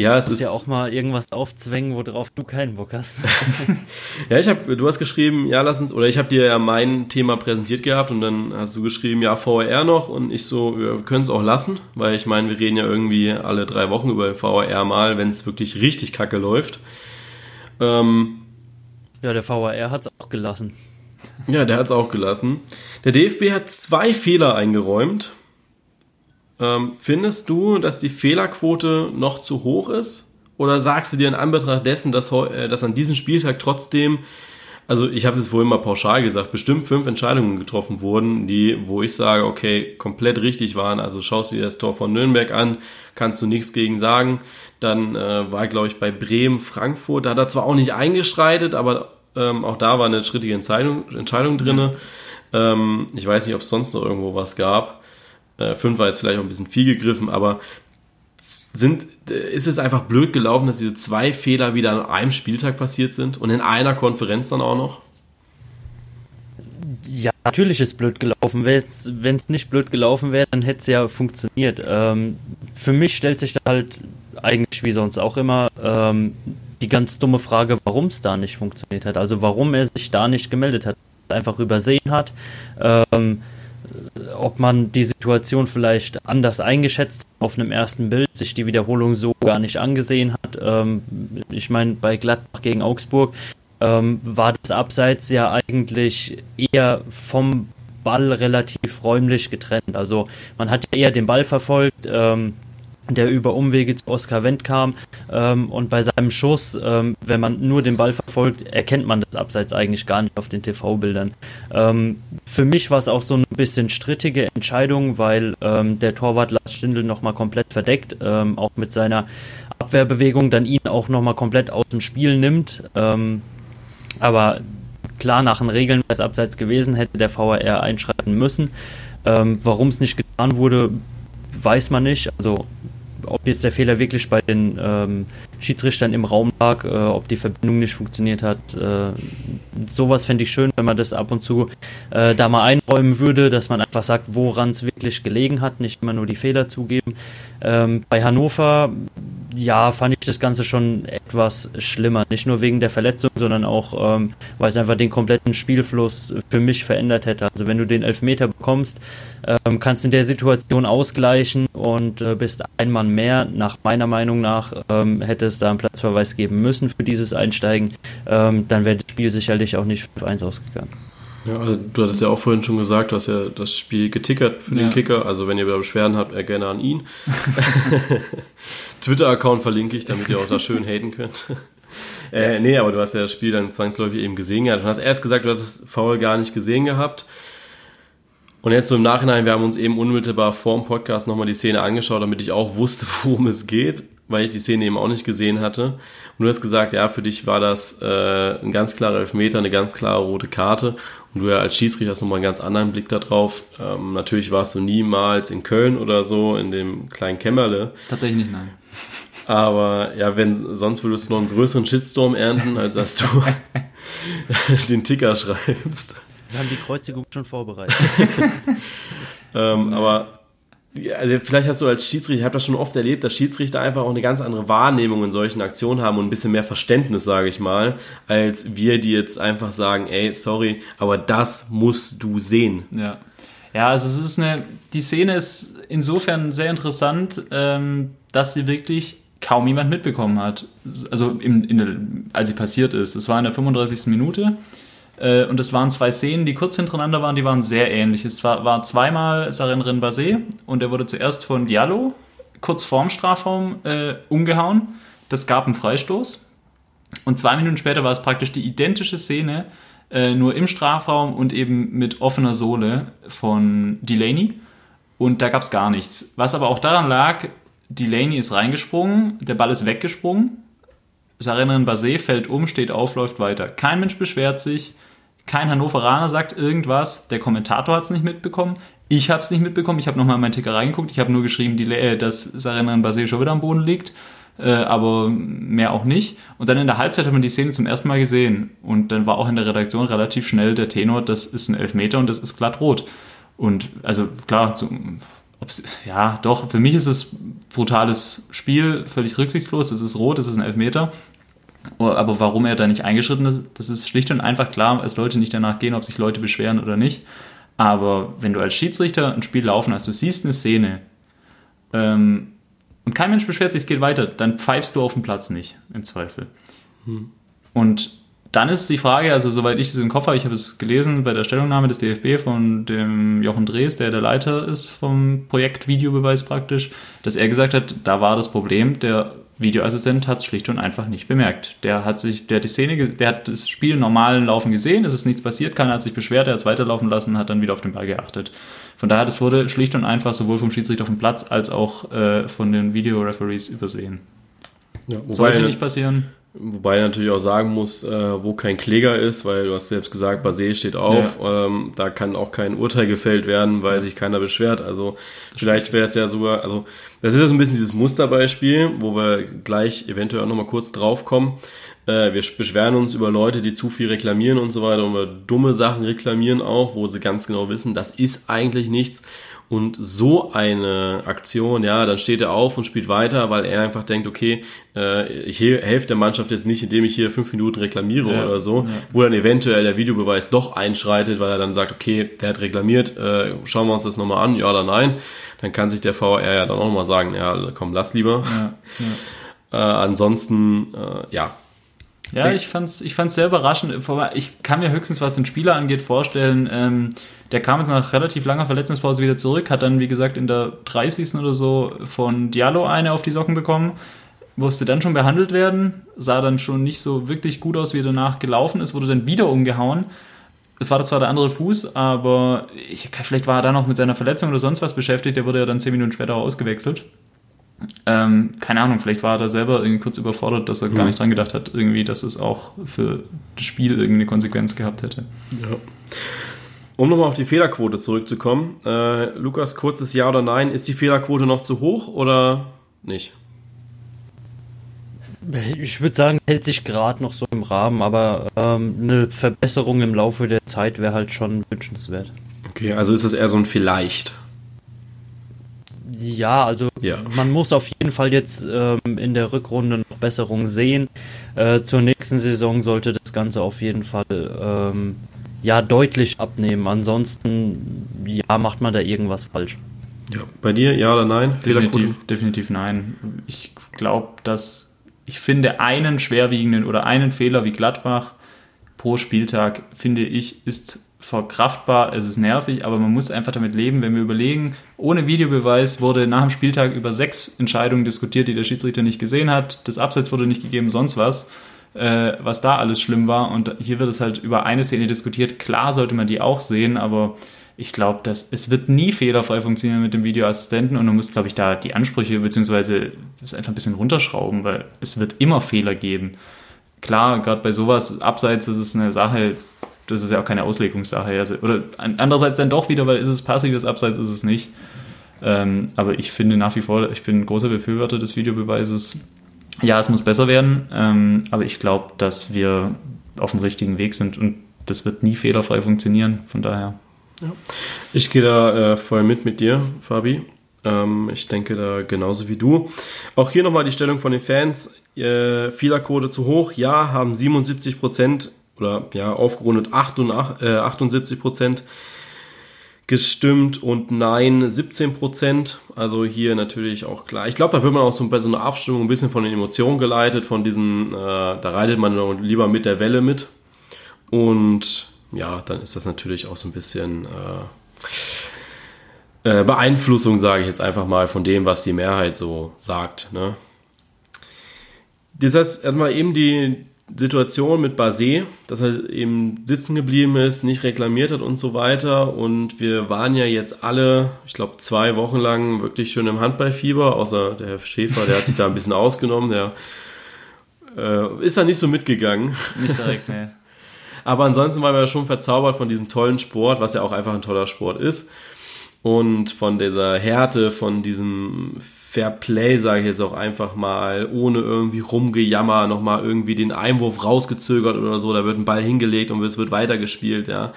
ja, es ist ja auch mal irgendwas aufzwängen, worauf du keinen Bock hast. ja, ich habe, du hast geschrieben, ja, lass uns, oder ich habe dir ja mein Thema präsentiert gehabt und dann hast du geschrieben, ja, VR noch und ich so, ja, wir können es auch lassen, weil ich meine, wir reden ja irgendwie alle drei Wochen über VR mal, wenn es wirklich richtig kacke läuft. Ähm, ja, der VR hat es auch gelassen. Ja, der hat es auch gelassen. Der DFB hat zwei Fehler eingeräumt ähm, findest du, dass die Fehlerquote noch zu hoch ist? Oder sagst du dir in Anbetracht dessen, dass, äh, dass an diesem Spieltag trotzdem, also ich habe es vorhin mal pauschal gesagt, bestimmt fünf Entscheidungen getroffen wurden, die, wo ich sage, okay, komplett richtig waren. Also schaust du dir das Tor von Nürnberg an, kannst du nichts gegen sagen. Dann äh, war, glaube ich, bei Bremen, Frankfurt, da hat er zwar auch nicht eingeschreitet, aber ähm, auch da war eine schrittige Entscheidung, Entscheidung drin. Ähm, ich weiß nicht, ob es sonst noch irgendwo was gab. Äh, fünf war jetzt vielleicht auch ein bisschen viel gegriffen, aber sind, ist es einfach blöd gelaufen, dass diese zwei Fehler wieder an einem Spieltag passiert sind und in einer Konferenz dann auch noch? Ja, natürlich ist blöd gelaufen. Wenn es nicht blöd gelaufen wäre, dann hätte es ja funktioniert. Ähm, für mich stellt sich da halt eigentlich wie sonst auch immer ähm, die ganz dumme Frage, warum es da nicht funktioniert hat. Also warum er sich da nicht gemeldet hat, einfach übersehen hat. Ähm, ob man die Situation vielleicht anders eingeschätzt auf einem ersten Bild, sich die Wiederholung so gar nicht angesehen hat. Ähm, ich meine, bei Gladbach gegen Augsburg ähm, war das Abseits ja eigentlich eher vom Ball relativ räumlich getrennt. Also man hat ja eher den Ball verfolgt. Ähm, der über Umwege zu Oskar Wendt kam. Ähm, und bei seinem Schuss, ähm, wenn man nur den Ball verfolgt, erkennt man das Abseits eigentlich gar nicht auf den TV-Bildern. Ähm, für mich war es auch so ein bisschen strittige Entscheidung, weil ähm, der Torwart Lars Stindl nochmal komplett verdeckt, ähm, auch mit seiner Abwehrbewegung dann ihn auch nochmal komplett aus dem Spiel nimmt. Ähm, aber klar, nach den Regeln wäre es Abseits gewesen, hätte der VAR einschreiten müssen. Warum es nicht getan wurde, weiß man nicht. Also ob jetzt der Fehler wirklich bei den ähm, Schiedsrichtern im Raum lag, äh, ob die Verbindung nicht funktioniert hat. Äh, sowas fände ich schön, wenn man das ab und zu äh, da mal einräumen würde, dass man einfach sagt, woran es wirklich gelegen hat, nicht immer nur die Fehler zugeben. Ähm, bei Hannover, ja, fand ich das Ganze schon etwas schlimmer. Nicht nur wegen der Verletzung, sondern auch, ähm, weil es einfach den kompletten Spielfluss für mich verändert hätte. Also wenn du den Elfmeter bekommst, ähm, kannst in der Situation ausgleichen und äh, bist ein Mann mehr. Nach meiner Meinung nach ähm, hätte es da einen Platzverweis geben müssen für dieses Einsteigen. Ähm, dann wäre das Spiel sicherlich auch nicht 5-1 ausgegangen. Ja, also du hattest ja auch vorhin schon gesagt, du hast ja das Spiel getickert für ja. den Kicker. Also wenn ihr Beschwerden habt, eher gerne an ihn. Twitter-Account verlinke ich, damit ihr auch da schön haten könnt. äh, nee, aber du hast ja das Spiel dann zwangsläufig eben gesehen gehabt. Du hast erst gesagt, du hast das Foul gar nicht gesehen gehabt. Und jetzt so im Nachhinein, wir haben uns eben unmittelbar vor dem Podcast nochmal die Szene angeschaut, damit ich auch wusste, worum es geht, weil ich die Szene eben auch nicht gesehen hatte. Und du hast gesagt, ja, für dich war das äh, ein ganz klarer Elfmeter, eine ganz klare rote Karte. Und du ja als Schiedsrichter hast nochmal einen ganz anderen Blick darauf. Ähm, natürlich warst du niemals in Köln oder so, in dem kleinen Kämmerle. Tatsächlich nicht, nein. Aber ja, wenn sonst würdest du noch einen größeren Shitstorm ernten, als dass du den Ticker schreibst. Wir haben die Kreuzigung schon vorbereitet. ähm, aber also vielleicht hast du als Schiedsrichter, ich habe das schon oft erlebt, dass Schiedsrichter einfach auch eine ganz andere Wahrnehmung in solchen Aktionen haben und ein bisschen mehr Verständnis, sage ich mal, als wir, die jetzt einfach sagen, ey, sorry, aber das musst du sehen. Ja. Ja, also es ist eine, die Szene ist insofern sehr interessant, ähm, dass sie wirklich kaum jemand mitbekommen hat. Also in der, als sie passiert ist. Es war in der 35. Minute. Äh, und es waren zwei Szenen, die kurz hintereinander waren, die waren sehr ähnlich. Es war, war zweimal Sarin Renbase und er wurde zuerst von Diallo kurz vorm Strafraum äh, umgehauen. Das gab einen Freistoß. Und zwei Minuten später war es praktisch die identische Szene, äh, nur im Strafraum und eben mit offener Sohle von Delaney. Und da gab es gar nichts. Was aber auch daran lag, Delaney ist reingesprungen, der Ball ist weggesprungen. Sarin Basé fällt um, steht auf, läuft weiter. Kein Mensch beschwert sich. Kein Hannoveraner sagt irgendwas. Der Kommentator hat es nicht mitbekommen. Ich habe es nicht mitbekommen. Ich habe nochmal in meinen Ticker reingeguckt. Ich habe nur geschrieben, äh, dass Sarenan Basé schon wieder am Boden liegt. Äh, aber mehr auch nicht. Und dann in der Halbzeit hat man die Szene zum ersten Mal gesehen. Und dann war auch in der Redaktion relativ schnell der Tenor, das ist ein Elfmeter und das ist glatt rot. Und also klar, so, ja, doch, für mich ist es brutales Spiel, völlig rücksichtslos. Es ist rot, es ist ein Elfmeter. Aber warum er da nicht eingeschritten ist, das ist schlicht und einfach klar. Es sollte nicht danach gehen, ob sich Leute beschweren oder nicht. Aber wenn du als Schiedsrichter ein Spiel laufen hast, du siehst eine Szene ähm, und kein Mensch beschwert sich, es geht weiter, dann pfeifst du auf dem Platz nicht, im Zweifel. Hm. Und dann ist die Frage, also soweit ich es im Kopf habe, ich habe es gelesen bei der Stellungnahme des DFB von dem Jochen Drees, der der Leiter ist vom Projekt Videobeweis praktisch, dass er gesagt hat, da war das Problem, der Videoassistent hat es schlicht und einfach nicht bemerkt. Der hat sich, der hat die Szene, der hat das Spiel normalen Laufen gesehen, es ist nichts passiert, keiner hat sich beschwert, er hat es weiterlaufen lassen, hat dann wieder auf den Ball geachtet. Von daher, das wurde schlicht und einfach sowohl vom Schiedsrichter auf dem Platz als auch äh, von den Videoreferees übersehen. Ja, Sollte nicht passieren. Wobei ich natürlich auch sagen muss, äh, wo kein Kläger ist, weil du hast selbst gesagt, Basé steht auf, ja. ähm, da kann auch kein Urteil gefällt werden, weil sich keiner beschwert. Also vielleicht wäre es ja sogar, also das ist ja so ein bisschen dieses Musterbeispiel, wo wir gleich eventuell auch nochmal kurz drauf kommen. Äh, wir beschweren uns über Leute, die zu viel reklamieren und so weiter und wir dumme Sachen reklamieren auch, wo sie ganz genau wissen, das ist eigentlich nichts. Und so eine Aktion, ja, dann steht er auf und spielt weiter, weil er einfach denkt, okay, äh, ich helfe der Mannschaft jetzt nicht, indem ich hier fünf Minuten reklamiere ja, oder so, ja. wo dann eventuell der Videobeweis doch einschreitet, weil er dann sagt, okay, der hat reklamiert, äh, schauen wir uns das nochmal an, ja oder nein. Dann kann sich der VR ja dann auch nochmal sagen, ja, komm, lass lieber. Ja, äh, ansonsten, äh, ja, Ja, ich fand's, ich fand's sehr überraschend. Ich kann mir höchstens, was den Spieler angeht, vorstellen, ähm, der kam jetzt nach relativ langer Verletzungspause wieder zurück, hat dann, wie gesagt, in der 30. oder so von Diallo eine auf die Socken bekommen, musste dann schon behandelt werden, sah dann schon nicht so wirklich gut aus, wie er danach gelaufen ist, wurde dann wieder umgehauen. Es war zwar der andere Fuß, aber ich, vielleicht war er dann noch mit seiner Verletzung oder sonst was beschäftigt, der wurde ja dann zehn Minuten später ausgewechselt. Ähm, keine Ahnung, vielleicht war er da selber irgendwie kurz überfordert, dass er mhm. gar nicht dran gedacht hat, irgendwie, dass es auch für das Spiel irgendwie eine Konsequenz gehabt hätte. Ja. Um nochmal auf die Fehlerquote zurückzukommen, äh, Lukas, kurzes Ja oder Nein, ist die Fehlerquote noch zu hoch oder nicht? Ich würde sagen, hält sich gerade noch so im Rahmen, aber ähm, eine Verbesserung im Laufe der Zeit wäre halt schon wünschenswert. Okay, also ist das eher so ein Vielleicht. Ja, also ja. man muss auf jeden Fall jetzt ähm, in der Rückrunde noch Besserung sehen. Äh, zur nächsten Saison sollte das Ganze auf jeden Fall ähm, ja deutlich abnehmen. Ansonsten ja macht man da irgendwas falsch. Ja, bei dir ja oder nein? Definitiv, definitiv nein. Ich glaube, dass ich finde einen schwerwiegenden oder einen Fehler wie Gladbach pro Spieltag finde ich ist verkraftbar, es ist nervig, aber man muss einfach damit leben, wenn wir überlegen, ohne Videobeweis wurde nach dem Spieltag über sechs Entscheidungen diskutiert, die der Schiedsrichter nicht gesehen hat, das Abseits wurde nicht gegeben, sonst was, äh, was da alles schlimm war und hier wird es halt über eine Szene diskutiert, klar sollte man die auch sehen, aber ich glaube, dass es wird nie fehlerfrei funktionieren mit dem Videoassistenten und man muss, glaube ich, da die Ansprüche beziehungsweise das einfach ein bisschen runterschrauben, weil es wird immer Fehler geben. Klar, gerade bei sowas, abseits ist es eine Sache, das ist ja auch keine Auslegungssache. Also, oder andererseits dann doch wieder, weil ist es passives Abseits, ist es nicht. Ähm, aber ich finde nach wie vor, ich bin ein großer Befürworter des Videobeweises. Ja, es muss besser werden, ähm, aber ich glaube, dass wir auf dem richtigen Weg sind und das wird nie fehlerfrei funktionieren. Von daher. Ja. Ich gehe da äh, voll mit mit dir, Fabi. Ähm, ich denke da genauso wie du. Auch hier nochmal die Stellung von den Fans. Äh, Fehlerquote zu hoch. Ja, haben 77 Prozent oder ja, aufgerundet 78, äh, 78 Prozent gestimmt und Nein 17 Prozent. Also hier natürlich auch klar. Ich glaube, da wird man auch so bei so einer Abstimmung ein bisschen von den Emotionen geleitet, von diesen, äh, da reitet man lieber mit der Welle mit. Und ja, dann ist das natürlich auch so ein bisschen äh, äh, Beeinflussung, sage ich jetzt einfach mal, von dem, was die Mehrheit so sagt. Ne? Das heißt, erstmal eben die, Situation mit Basé, dass er eben sitzen geblieben ist, nicht reklamiert hat und so weiter. Und wir waren ja jetzt alle, ich glaube, zwei Wochen lang wirklich schön im Handballfieber, außer der Herr Schäfer, der hat sich da ein bisschen ausgenommen, der äh, ist da nicht so mitgegangen. Nicht direkt, ne. Aber ansonsten waren wir schon verzaubert von diesem tollen Sport, was ja auch einfach ein toller Sport ist. Und von dieser Härte, von diesem Fair Play, sage ich jetzt auch einfach mal, ohne irgendwie rumgejammer, nochmal irgendwie den Einwurf rausgezögert oder so, da wird ein Ball hingelegt und es wird weitergespielt, ja.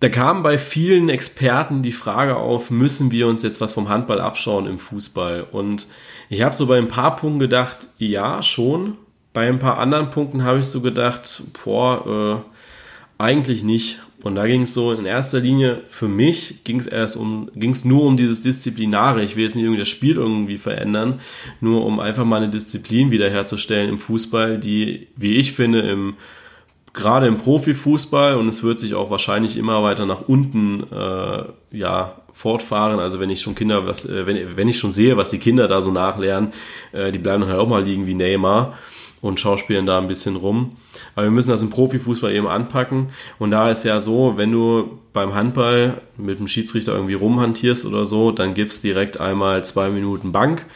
Da kam bei vielen Experten die Frage auf, müssen wir uns jetzt was vom Handball abschauen im Fußball? Und ich habe so bei ein paar Punkten gedacht, ja, schon. Bei ein paar anderen Punkten habe ich so gedacht, boah, äh, eigentlich nicht. Und da ging es so in erster Linie für mich ging es erst um, ging es nur um dieses Disziplinare. Ich will jetzt nicht irgendwie das Spiel irgendwie verändern, nur um einfach mal eine Disziplin wiederherzustellen im Fußball, die, wie ich finde, im gerade im Profifußball und es wird sich auch wahrscheinlich immer weiter nach unten äh, ja fortfahren. Also wenn ich schon Kinder, was, äh, wenn, wenn ich schon sehe, was die Kinder da so nachlernen, äh, die bleiben dann halt auch mal liegen wie Neymar und schauspielen da ein bisschen rum. Aber wir müssen das im Profifußball eben anpacken. Und da ist ja so, wenn du beim Handball mit dem Schiedsrichter irgendwie rumhantierst oder so, dann gibt's direkt einmal zwei Minuten Bank.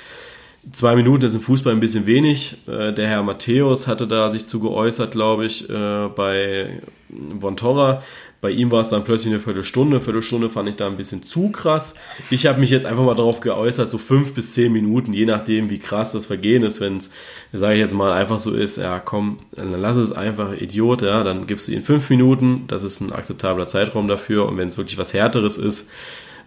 Zwei Minuten ist im Fußball ein bisschen wenig. Äh, der Herr Matthäus hatte da sich zu geäußert, glaube ich, äh, bei Von Torra. Bei ihm war es dann plötzlich eine Viertelstunde. Eine Viertelstunde fand ich da ein bisschen zu krass. Ich habe mich jetzt einfach mal darauf geäußert, so fünf bis zehn Minuten, je nachdem, wie krass das Vergehen ist. Wenn es, sage ich jetzt mal, einfach so ist, ja komm, dann lass es einfach Idiot, ja, dann gibst du ihn fünf Minuten. Das ist ein akzeptabler Zeitraum dafür. Und wenn es wirklich was Härteres ist,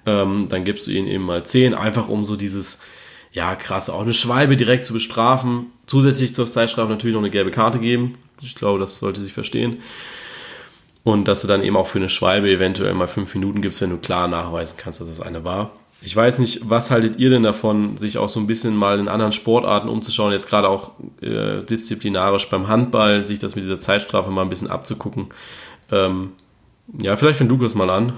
ähm, dann gibst du ihn eben mal zehn, einfach um so dieses, ja krass, auch eine Schwalbe direkt zu bestrafen. Zusätzlich zur Zeitstrafe natürlich noch eine gelbe Karte geben. Ich glaube, das sollte sich verstehen. Und dass du dann eben auch für eine Schwalbe eventuell mal fünf Minuten gibst, wenn du klar nachweisen kannst, dass das eine war. ich weiß nicht, was haltet ihr denn davon, sich auch so ein bisschen mal in anderen Sportarten umzuschauen, jetzt gerade auch äh, disziplinarisch beim Handball, sich das mit dieser Zeitstrafe mal ein bisschen abzugucken. Ähm, ja, vielleicht fängt Lukas mal an.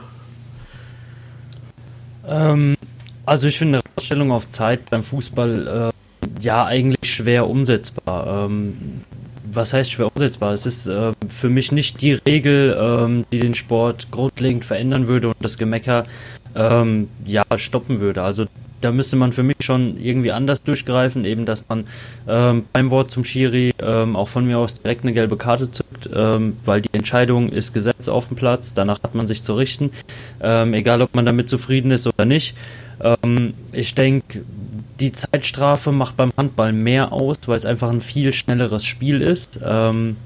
Ähm, also ich finde eine Ausstellung auf Zeit beim Fußball äh, ja eigentlich schwer umsetzbar. Ähm, was heißt schwer umsetzbar? Es ist äh, für mich nicht die Regel, ähm, die den Sport grundlegend verändern würde und das Gemecker ähm, ja, stoppen würde. Also da müsste man für mich schon irgendwie anders durchgreifen, eben dass man ähm, beim Wort zum Schiri ähm, auch von mir aus direkt eine gelbe Karte zückt, ähm, weil die Entscheidung ist Gesetz auf dem Platz, danach hat man sich zu richten, ähm, egal ob man damit zufrieden ist oder nicht. Ähm, ich denke, die Zeitstrafe macht beim Handball mehr aus, weil es einfach ein viel schnelleres Spiel ist. Ähm,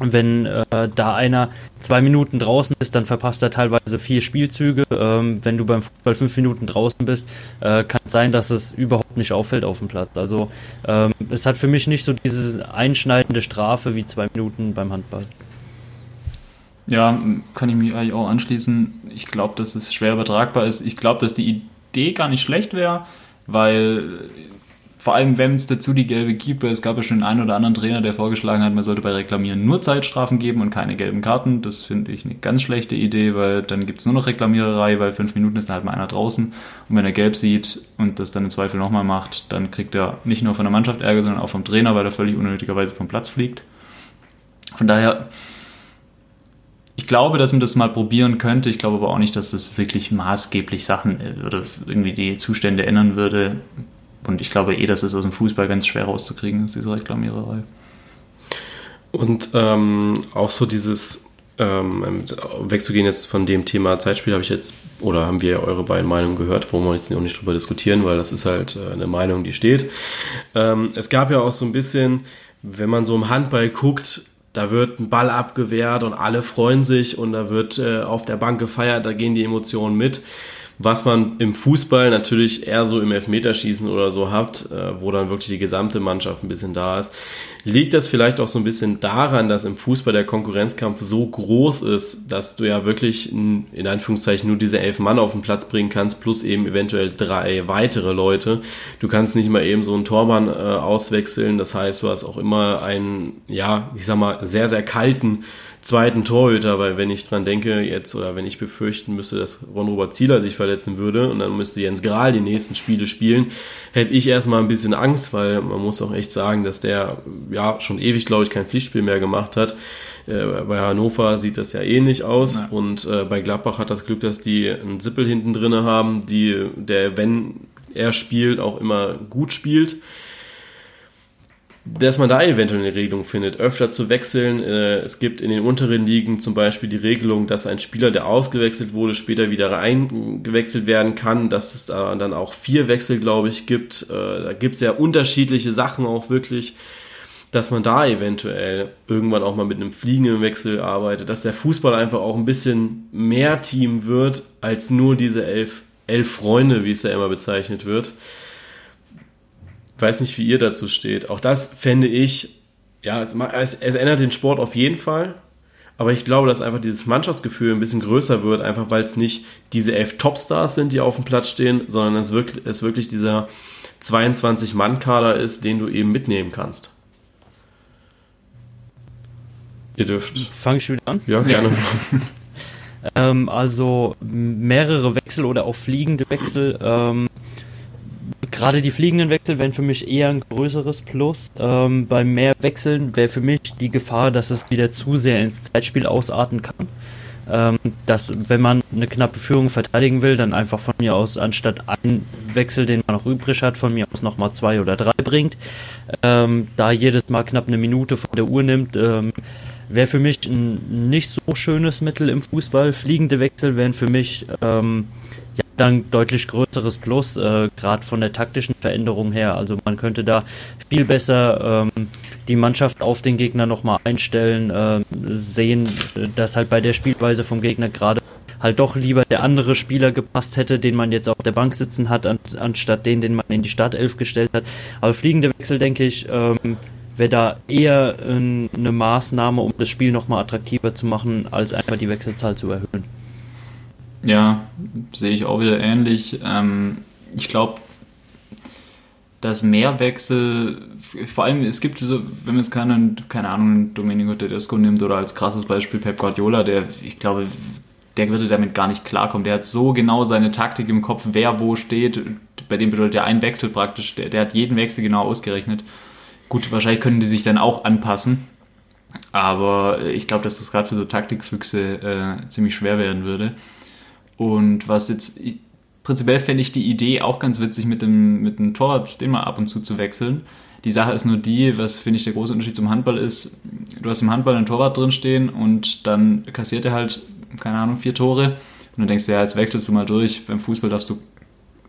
wenn äh, da einer zwei Minuten draußen ist, dann verpasst er teilweise vier Spielzüge. Ähm, wenn du beim Fußball fünf Minuten draußen bist, äh, kann es sein, dass es überhaupt nicht auffällt auf dem Platz. Also ähm, es hat für mich nicht so diese einschneidende Strafe wie zwei Minuten beim Handball. Ja, kann ich mich eigentlich auch anschließen. Ich glaube, dass es schwer übertragbar ist. Ich glaube, dass die Idee gar nicht schlecht wäre, weil vor allem wenn es dazu die gelbe gibt, es gab ja schon einen oder anderen Trainer, der vorgeschlagen hat, man sollte bei Reklamieren nur Zeitstrafen geben und keine gelben Karten. Das finde ich eine ganz schlechte Idee, weil dann gibt es nur noch Reklamiererei, weil fünf Minuten ist dann halt mal einer draußen. Und wenn er gelb sieht und das dann im Zweifel nochmal macht, dann kriegt er nicht nur von der Mannschaft Ärger, sondern auch vom Trainer, weil er völlig unnötigerweise vom Platz fliegt. Von daher, ich glaube, dass man das mal probieren könnte. Ich glaube aber auch nicht, dass das wirklich maßgeblich Sachen äh, oder irgendwie die Zustände ändern würde. Und ich glaube eh, dass es aus dem Fußball ganz schwer rauszukriegen ist, diese Reklamiererei. Und ähm, auch so dieses ähm, wegzugehen jetzt von dem Thema Zeitspiel habe ich jetzt, oder haben wir eure beiden Meinungen gehört, wo wir jetzt auch nicht drüber diskutieren, weil das ist halt äh, eine Meinung, die steht. Ähm, es gab ja auch so ein bisschen, wenn man so im Handball guckt, da wird ein Ball abgewehrt und alle freuen sich und da wird äh, auf der Bank gefeiert, da gehen die Emotionen mit was man im Fußball natürlich eher so im Elfmeterschießen oder so hat, äh, wo dann wirklich die gesamte Mannschaft ein bisschen da ist. Liegt das vielleicht auch so ein bisschen daran, dass im Fußball der Konkurrenzkampf so groß ist, dass du ja wirklich in, Anführungszeichen nur diese elf Mann auf den Platz bringen kannst, plus eben eventuell drei weitere Leute. Du kannst nicht mal eben so einen Tormann äh, auswechseln. Das heißt, du hast auch immer einen, ja, ich sag mal, sehr, sehr kalten zweiten Torhüter, weil wenn ich dran denke jetzt oder wenn ich befürchten müsste, dass Ron-Robert Zieler sich verletzen würde und dann müsste Jens Grahl die nächsten Spiele spielen, hätte ich erstmal ein bisschen Angst, weil man muss auch echt sagen, dass der ja schon ewig, glaube ich, kein Pflichtspiel mehr gemacht hat. Äh, bei Hannover sieht das ja ähnlich aus ja. und äh, bei Gladbach hat das Glück, dass die einen Zippel hinten drin haben, die, der, wenn er spielt, auch immer gut spielt dass man da eventuell eine Regelung findet, öfter zu wechseln. Äh, es gibt in den unteren Ligen zum Beispiel die Regelung, dass ein Spieler, der ausgewechselt wurde, später wieder reingewechselt werden kann, dass es da dann auch vier Wechsel, glaube ich, gibt. Äh, da gibt es ja unterschiedliche Sachen auch wirklich, dass man da eventuell irgendwann auch mal mit einem fliegenden Wechsel arbeitet, dass der Fußball einfach auch ein bisschen mehr Team wird als nur diese elf, elf Freunde, wie es ja immer bezeichnet wird. Ich weiß nicht, wie ihr dazu steht. Auch das fände ich, ja, es, es, es ändert den Sport auf jeden Fall. Aber ich glaube, dass einfach dieses Mannschaftsgefühl ein bisschen größer wird, einfach weil es nicht diese elf Topstars sind, die auf dem Platz stehen, sondern es wirklich, es wirklich dieser 22-Mann-Kader ist, den du eben mitnehmen kannst. Ihr dürft. Fange ich wieder an? Ja, gerne. ähm, also mehrere Wechsel oder auch fliegende Wechsel ähm, gerade die fliegenden Wechsel wären für mich eher ein größeres Plus. Ähm, bei mehr Wechseln wäre für mich die Gefahr, dass es wieder zu sehr ins Zeitspiel ausarten kann. Ähm, dass, wenn man eine knappe Führung verteidigen will, dann einfach von mir aus anstatt einen Wechsel, den man noch übrig hat, von mir aus nochmal zwei oder drei bringt. Ähm, da jedes Mal knapp eine Minute von der Uhr nimmt, ähm, wäre für mich ein nicht so schönes Mittel im Fußball. Fliegende Wechsel wären für mich ähm, dann deutlich größeres Plus, äh, gerade von der taktischen Veränderung her. Also man könnte da viel besser ähm, die Mannschaft auf den Gegner nochmal einstellen, äh, sehen, dass halt bei der Spielweise vom Gegner gerade halt doch lieber der andere Spieler gepasst hätte, den man jetzt auf der Bank sitzen hat, an, anstatt den, den man in die Startelf gestellt hat. Aber fliegende Wechsel, denke ich, ähm, wäre da eher äh, eine Maßnahme, um das Spiel nochmal attraktiver zu machen, als einfach die Wechselzahl zu erhöhen. Ja, sehe ich auch wieder ähnlich. Ähm, ich glaube, dass Mehrwechsel, vor allem es gibt so, wenn man jetzt keinen, keine Ahnung, Domenico Tedesco nimmt oder als krasses Beispiel Pep Guardiola, der, ich glaube, der würde damit gar nicht klarkommen. Der hat so genau seine Taktik im Kopf, wer wo steht. Bei dem bedeutet ja ein Wechsel praktisch, der, der hat jeden Wechsel genau ausgerechnet. Gut, wahrscheinlich können die sich dann auch anpassen. Aber ich glaube, dass das gerade für so Taktikfüchse äh, ziemlich schwer werden würde. Und was jetzt, prinzipiell fände ich die Idee auch ganz witzig, mit dem, mit dem Torwart den mal ab und zu zu wechseln. Die Sache ist nur die, was finde ich der große Unterschied zum Handball ist, du hast im Handball einen Torwart drin stehen und dann kassiert er halt, keine Ahnung, vier Tore und dann denkst du, ja, jetzt wechselst du mal durch. Beim Fußball darfst du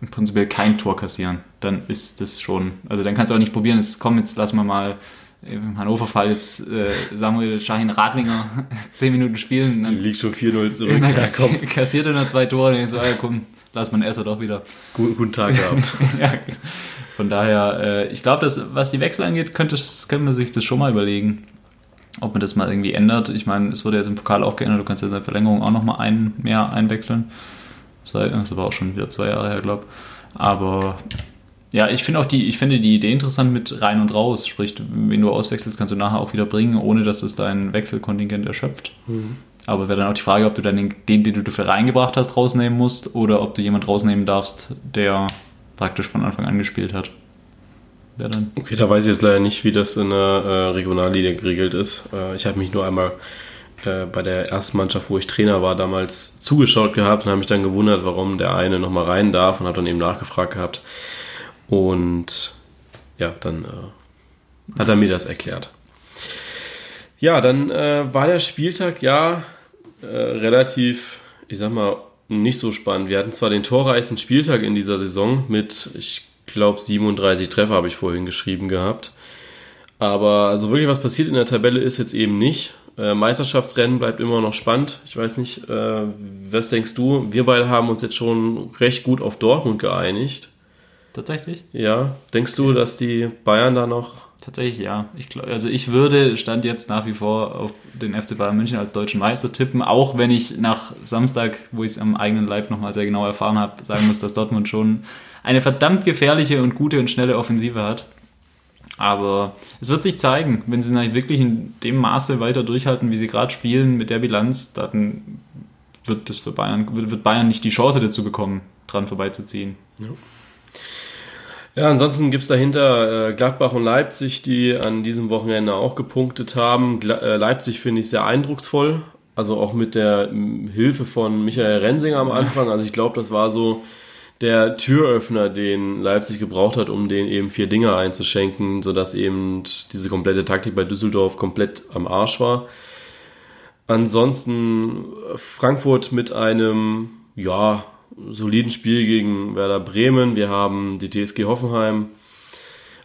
prinzipiell kein Tor kassieren. Dann ist das schon, also dann kannst du auch nicht probieren, jetzt komm, jetzt lass mal mal im Hannover-Fall jetzt äh, Samuel Shahin Radlinger zehn Minuten spielen. Dann liegt schon 4-0 zurück. Dann ja, kassiert er nur zwei Tore und denkst so, ja komm, lass man Esser doch wieder. Guten, guten Tag gehabt. ja, von daher, äh, ich glaube, was die Wechsel angeht, könnte, könnte man sich das schon mal überlegen, ob man das mal irgendwie ändert. Ich meine, es wurde jetzt im Pokal auch geändert, du kannst ja in der Verlängerung auch nochmal einen mehr einwechseln. Das war auch schon wieder zwei Jahre her, glaube ich. Aber ja, ich finde auch die, ich finde die Idee interessant mit rein und raus. Sprich, wenn du auswechselst, kannst du nachher auch wieder bringen, ohne dass es dein Wechselkontingent erschöpft. Mhm. Aber wäre dann auch die Frage, ob du dann den, den, den du dafür reingebracht hast, rausnehmen musst oder ob du jemand rausnehmen darfst, der praktisch von Anfang an gespielt hat. Wer dann? Okay, da weiß ich jetzt leider nicht, wie das in der äh, Regionalliga geregelt ist. Äh, ich habe mich nur einmal äh, bei der ersten Mannschaft, wo ich Trainer war, damals zugeschaut gehabt und habe mich dann gewundert, warum der eine nochmal rein darf und habe dann eben nachgefragt gehabt und ja, dann äh, hat er mir das erklärt. Ja, dann äh, war der Spieltag ja äh, relativ, ich sag mal, nicht so spannend. Wir hatten zwar den torreichsten Spieltag in dieser Saison mit, ich glaube, 37 Treffer habe ich vorhin geschrieben gehabt. Aber also wirklich was passiert in der Tabelle ist jetzt eben nicht. Äh, Meisterschaftsrennen bleibt immer noch spannend. Ich weiß nicht, äh, was denkst du? Wir beide haben uns jetzt schon recht gut auf Dortmund geeinigt. Tatsächlich? Ja. Denkst du, dass die Bayern da noch. Tatsächlich ja. Ich glaub, also ich würde stand jetzt nach wie vor auf den FC Bayern München als deutschen Meister tippen, auch wenn ich nach Samstag, wo ich es am eigenen Leib nochmal sehr genau erfahren habe, sagen muss, dass Dortmund schon eine verdammt gefährliche und gute und schnelle Offensive hat. Aber es wird sich zeigen, wenn sie wirklich in dem Maße weiter durchhalten, wie sie gerade spielen, mit der Bilanz, dann wird das für Bayern, wird Bayern nicht die Chance dazu bekommen, dran vorbeizuziehen. Ja. Ja, ansonsten gibt es dahinter äh, Gladbach und Leipzig, die an diesem Wochenende auch gepunktet haben. Gla äh, Leipzig finde ich sehr eindrucksvoll, also auch mit der Hilfe von Michael Rensinger am Anfang. Also ich glaube, das war so der Türöffner, den Leipzig gebraucht hat, um den eben vier Dinge einzuschenken, sodass eben diese komplette Taktik bei Düsseldorf komplett am Arsch war. Ansonsten Frankfurt mit einem, ja, soliden Spiel gegen Werder Bremen. Wir haben die TSG Hoffenheim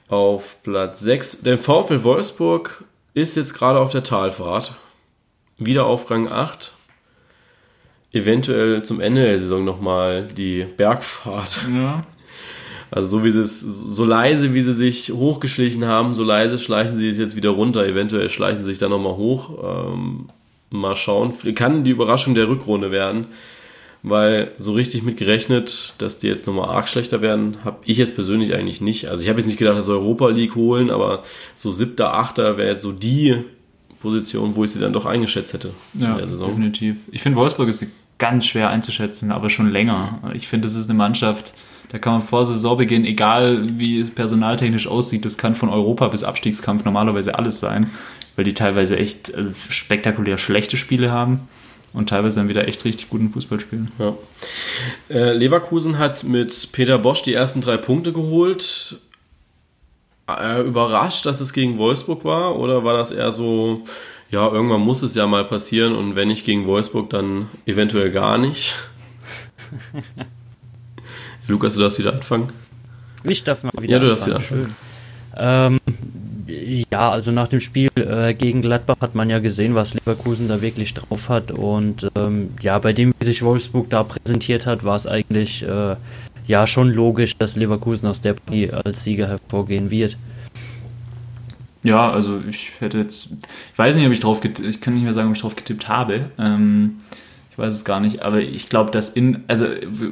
auf Platz 6. Der VfL Wolfsburg ist jetzt gerade auf der Talfahrt. Wieder auf Rang 8. Eventuell zum Ende der Saison nochmal die Bergfahrt. Ja. Also so wie sie es, so leise wie sie sich hochgeschlichen haben, so leise schleichen sie sich jetzt wieder runter. Eventuell schleichen sie sich dann nochmal hoch. Ähm, mal schauen. Kann die Überraschung der Rückrunde werden weil so richtig mit gerechnet, dass die jetzt nochmal arg schlechter werden, habe ich jetzt persönlich eigentlich nicht. Also ich habe jetzt nicht gedacht, dass sie Europa League holen, aber so siebter, achter wäre jetzt so die Position, wo ich sie dann doch eingeschätzt hätte. Ja, definitiv. Ich finde, Wolfsburg ist ganz schwer einzuschätzen, aber schon länger. Ich finde, das ist eine Mannschaft, da kann man vor Saisonbeginn, egal wie es personaltechnisch aussieht, das kann von Europa bis Abstiegskampf normalerweise alles sein, weil die teilweise echt also spektakulär schlechte Spiele haben und teilweise dann wieder echt richtig guten Fußball spielen. Ja. Äh, Leverkusen hat mit Peter Bosch die ersten drei Punkte geholt. Äh, überrascht, dass es gegen Wolfsburg war? Oder war das eher so, ja, irgendwann muss es ja mal passieren und wenn nicht gegen Wolfsburg, dann eventuell gar nicht? Lukas, du darfst wieder anfangen. Ich darf mal wieder Ja, du darfst wieder anfangen. Ähm, ja, also nach dem Spiel äh, gegen Gladbach hat man ja gesehen, was Leverkusen da wirklich drauf hat. Und ähm, ja, bei dem, wie sich Wolfsburg da präsentiert hat, war es eigentlich äh, ja schon logisch, dass Leverkusen aus der Partie als Sieger hervorgehen wird. Ja, also ich hätte jetzt, ich weiß nicht, ob ich drauf, getippt, ich kann nicht mehr sagen, ob ich drauf getippt habe. Ähm, Ich weiß es gar nicht, aber ich glaube, dass in, also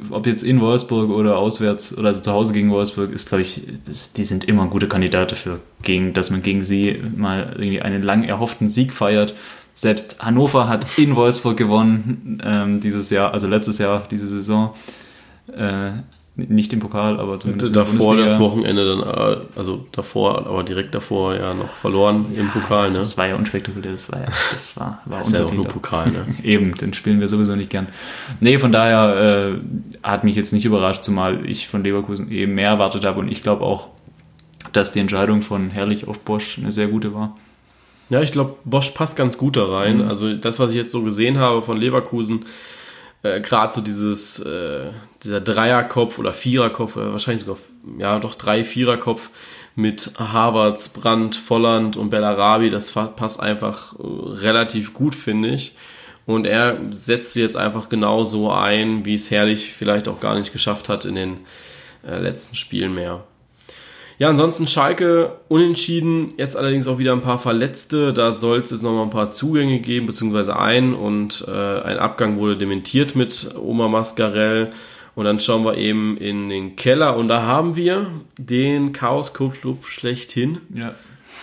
ob jetzt in Wolfsburg oder auswärts oder also zu Hause gegen Wolfsburg ist, glaube ich, das, die sind immer gute Kandidaten für, gegen, dass man gegen sie mal irgendwie einen lang erhofften Sieg feiert. Selbst Hannover hat in Wolfsburg gewonnen ähm, dieses Jahr, also letztes Jahr, diese Saison. Äh, nicht im Pokal, aber zumindest davor das Wochenende dann, äh, also davor, aber direkt davor ja noch verloren ja, im Pokal. Ne? Das war ja unspektakulär, das war ja, das war, war das ist ja auch nur Pokal. Ne? Eben, den spielen wir sowieso nicht gern. Nee, von daher äh, hat mich jetzt nicht überrascht, zumal ich von Leverkusen eben mehr erwartet habe und ich glaube auch, dass die Entscheidung von Herrlich auf Bosch eine sehr gute war. Ja, ich glaube, Bosch passt ganz gut da rein. Mhm. Also das, was ich jetzt so gesehen habe von Leverkusen, äh, gerade so dieses, äh, dieser Dreierkopf oder Viererkopf, oder wahrscheinlich sogar, ja, doch drei Viererkopf mit Harvards, Brandt, Volland und Bellarabi, das passt einfach äh, relativ gut, finde ich. Und er setzt sie jetzt einfach genau so ein, wie es Herrlich vielleicht auch gar nicht geschafft hat in den äh, letzten Spielen mehr. Ja, ansonsten Schalke unentschieden, jetzt allerdings auch wieder ein paar Verletzte. Da soll es jetzt nochmal ein paar Zugänge geben, beziehungsweise ein und äh, ein Abgang wurde dementiert mit Oma Mascarell. Und dann schauen wir eben in den Keller und da haben wir den Chaos Club schlechthin. Ja.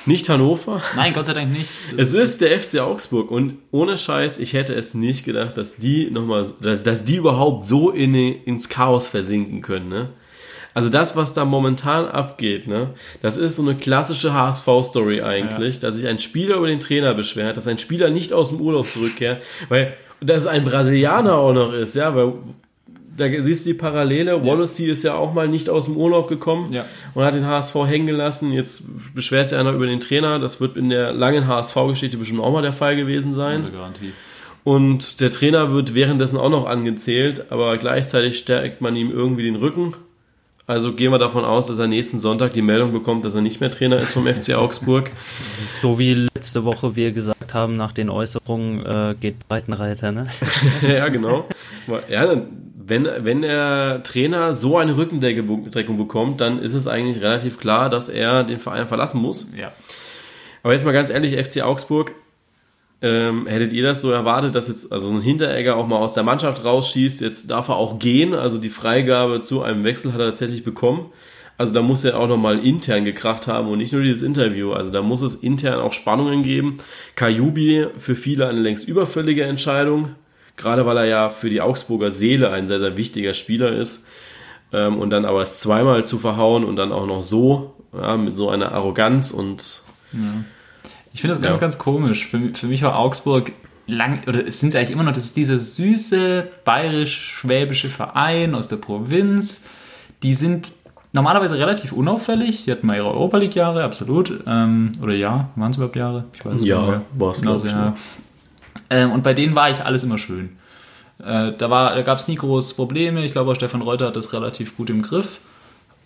Nicht Hannover. Nein, Gott sei Dank nicht. Das es ist der FC Augsburg und ohne Scheiß, ich hätte es nicht gedacht, dass die nochmal, dass, dass die überhaupt so in, ins Chaos versinken können. Ne? Also das, was da momentan abgeht, ne, das ist so eine klassische HSV-Story eigentlich, ja. dass sich ein Spieler über den Trainer beschwert, dass ein Spieler nicht aus dem Urlaub zurückkehrt, weil dass es ein Brasilianer auch noch ist, ja, weil da siehst du die Parallele. Ja. Wallacey ist ja auch mal nicht aus dem Urlaub gekommen ja. und hat den HSV hängen gelassen. Jetzt beschwert sich einer über den Trainer. Das wird in der langen HSV-Geschichte bestimmt auch mal der Fall gewesen sein. Und der Trainer wird währenddessen auch noch angezählt, aber gleichzeitig stärkt man ihm irgendwie den Rücken. Also gehen wir davon aus, dass er nächsten Sonntag die Meldung bekommt, dass er nicht mehr Trainer ist vom FC Augsburg. So wie letzte Woche wir gesagt haben, nach den Äußerungen äh, geht Breitenreiter, ne? ja, genau. Ja, wenn, wenn der Trainer so eine Rückendeckung bekommt, dann ist es eigentlich relativ klar, dass er den Verein verlassen muss. Ja. Aber jetzt mal ganz ehrlich, FC Augsburg, ähm, hättet ihr das so erwartet, dass jetzt also ein Hinteregger auch mal aus der Mannschaft rausschießt? Jetzt darf er auch gehen, also die Freigabe zu einem Wechsel hat er tatsächlich bekommen. Also da muss er auch nochmal intern gekracht haben und nicht nur dieses Interview. Also da muss es intern auch Spannungen geben. Kajubi für viele eine längst überfällige Entscheidung, gerade weil er ja für die Augsburger Seele ein sehr, sehr wichtiger Spieler ist. Ähm, und dann aber es zweimal zu verhauen und dann auch noch so, ja, mit so einer Arroganz und ja ich finde das ganz, ja. ganz komisch. Für, für mich war Augsburg lang, oder es sind eigentlich immer noch, das ist dieser süße bayerisch-schwäbische Verein aus der Provinz. Die sind normalerweise relativ unauffällig. Die hatten mal ihre Europa League-Jahre, absolut. Ähm, oder ja, waren es überhaupt Jahre? Ich weiß ja, nicht. Ja, war es, also, ja. Ähm, und bei denen war ich alles immer schön. Äh, da da gab es nie große Probleme. Ich glaube, Stefan Reuter hat das relativ gut im Griff.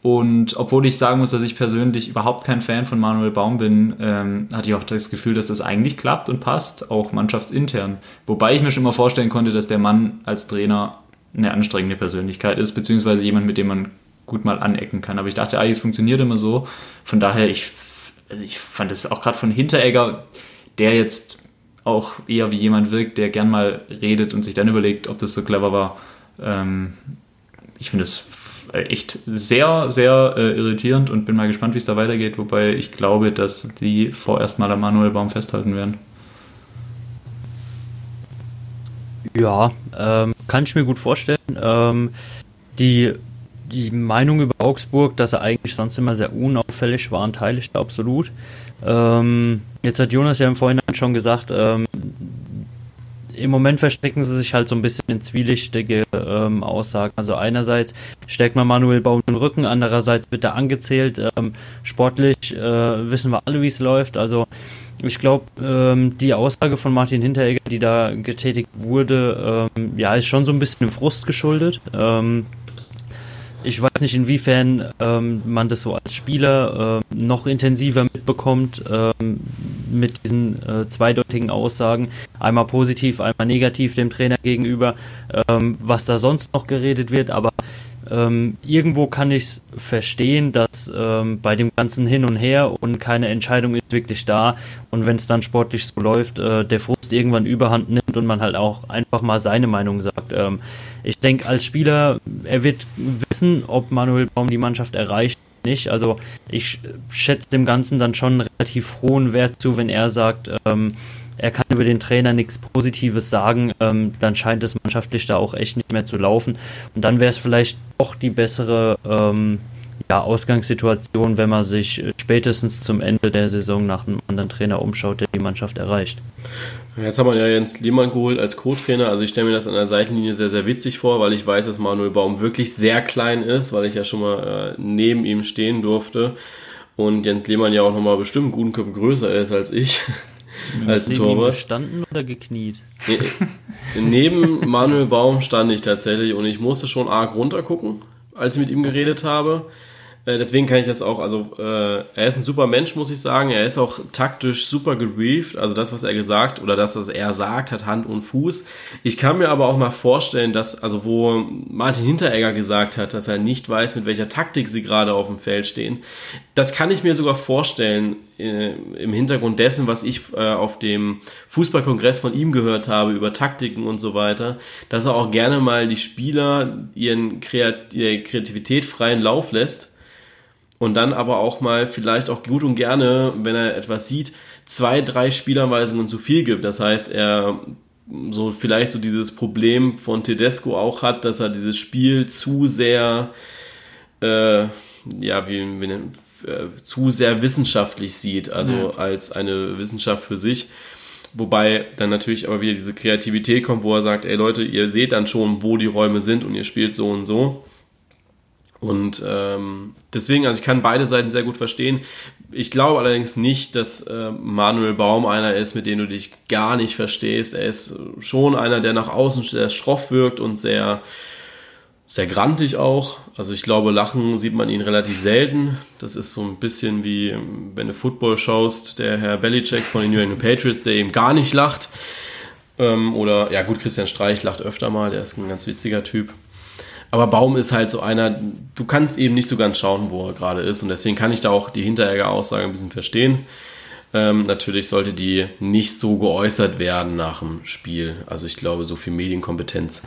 Und obwohl ich sagen muss, dass ich persönlich überhaupt kein Fan von Manuel Baum bin, ähm, hatte ich auch das Gefühl, dass das eigentlich klappt und passt, auch mannschaftsintern. Wobei ich mir schon mal vorstellen konnte, dass der Mann als Trainer eine anstrengende Persönlichkeit ist, beziehungsweise jemand, mit dem man gut mal anecken kann. Aber ich dachte eigentlich, es funktioniert immer so. Von daher, ich, also ich fand es auch gerade von Hinteregger, der jetzt auch eher wie jemand wirkt, der gern mal redet und sich dann überlegt, ob das so clever war. Ähm, ich finde es echt sehr, sehr äh, irritierend und bin mal gespannt, wie es da weitergeht, wobei ich glaube, dass die vorerst mal am Manuel Baum festhalten werden. Ja, ähm, kann ich mir gut vorstellen. Ähm, die, die Meinung über Augsburg, dass er eigentlich sonst immer sehr unauffällig war, teile ich da absolut. Ähm, jetzt hat Jonas ja im Vorhinein schon gesagt, ähm, im Moment verstecken sie sich halt so ein bisschen in zwielichtige ähm, Aussagen. Also einerseits steckt man Manuel Baum den Rücken, andererseits wird er angezählt. Ähm, sportlich äh, wissen wir alle, wie es läuft. Also ich glaube, ähm, die Aussage von Martin Hinteregger, die da getätigt wurde, ähm, ja, ist schon so ein bisschen im Frust geschuldet. Ähm, ich weiß nicht, inwiefern ähm, man das so als Spieler äh, noch intensiver mitbekommt mit diesen äh, zweideutigen Aussagen. Einmal positiv, einmal negativ dem Trainer gegenüber, ähm, was da sonst noch geredet wird. Aber ähm, irgendwo kann ich es verstehen, dass ähm, bei dem ganzen Hin und Her und keine Entscheidung ist wirklich da und wenn es dann sportlich so läuft, äh, der Frust irgendwann überhand nimmt und man halt auch einfach mal seine Meinung sagt. Ähm, ich denke, als Spieler, er wird wissen, ob Manuel Baum die Mannschaft erreicht nicht. Also ich schätze dem Ganzen dann schon relativ hohen Wert zu, wenn er sagt, ähm, er kann über den Trainer nichts Positives sagen, ähm, dann scheint es mannschaftlich da auch echt nicht mehr zu laufen. Und dann wäre es vielleicht doch die bessere ähm, ja, Ausgangssituation, wenn man sich spätestens zum Ende der Saison nach einem anderen Trainer umschaut, der die Mannschaft erreicht. Jetzt haben wir ja Jens Lehmann geholt als Co-Trainer. Also ich stelle mir das an der Seitenlinie sehr, sehr witzig vor, weil ich weiß, dass Manuel Baum wirklich sehr klein ist, weil ich ja schon mal äh, neben ihm stehen durfte. Und Jens Lehmann ja auch nochmal bestimmt einen guten Kopf größer ist als ich. als Torwart. gestanden oder gekniet? Nee, neben Manuel Baum stand ich tatsächlich und ich musste schon arg runtergucken, als ich mit ihm geredet habe. Äh, deswegen kann ich das auch, also äh, er ist ein super Mensch, muss ich sagen. Er ist auch taktisch super gebrieft. Also das, was er gesagt oder das, was er sagt, hat Hand und Fuß. Ich kann mir aber auch mal vorstellen, dass, also wo Martin Hinteregger gesagt hat, dass er nicht weiß, mit welcher Taktik sie gerade auf dem Feld stehen. Das kann ich mir sogar vorstellen äh, im Hintergrund dessen, was ich äh, auf dem Fußballkongress von ihm gehört habe über Taktiken und so weiter, dass er auch gerne mal die Spieler ihren Kreat ihre Kreativität freien Lauf lässt und dann aber auch mal vielleicht auch gut und gerne, wenn er etwas sieht, zwei, drei Spielanweisungen zu viel gibt. Das heißt, er so vielleicht so dieses Problem von Tedesco auch hat, dass er dieses Spiel zu sehr, äh, ja, wie, wie äh, zu sehr wissenschaftlich sieht, also ja. als eine Wissenschaft für sich. Wobei dann natürlich aber wieder diese Kreativität kommt, wo er sagt, ey Leute, ihr seht dann schon, wo die Räume sind und ihr spielt so und so. Und ähm, deswegen, also ich kann beide Seiten sehr gut verstehen. Ich glaube allerdings nicht, dass äh, Manuel Baum einer ist, mit dem du dich gar nicht verstehst. Er ist schon einer, der nach außen sehr schroff wirkt und sehr, sehr grantig auch. Also ich glaube, lachen sieht man ihn relativ selten. Das ist so ein bisschen wie, wenn du Football schaust, der Herr Belichick von den New England Patriots, der eben gar nicht lacht. Ähm, oder, ja gut, Christian Streich lacht öfter mal, der ist ein ganz witziger Typ. Aber Baum ist halt so einer, du kannst eben nicht so ganz schauen, wo er gerade ist. Und deswegen kann ich da auch die Hinteregger-Aussage ein bisschen verstehen. Ähm, natürlich sollte die nicht so geäußert werden nach dem Spiel. Also ich glaube, so viel Medienkompetenz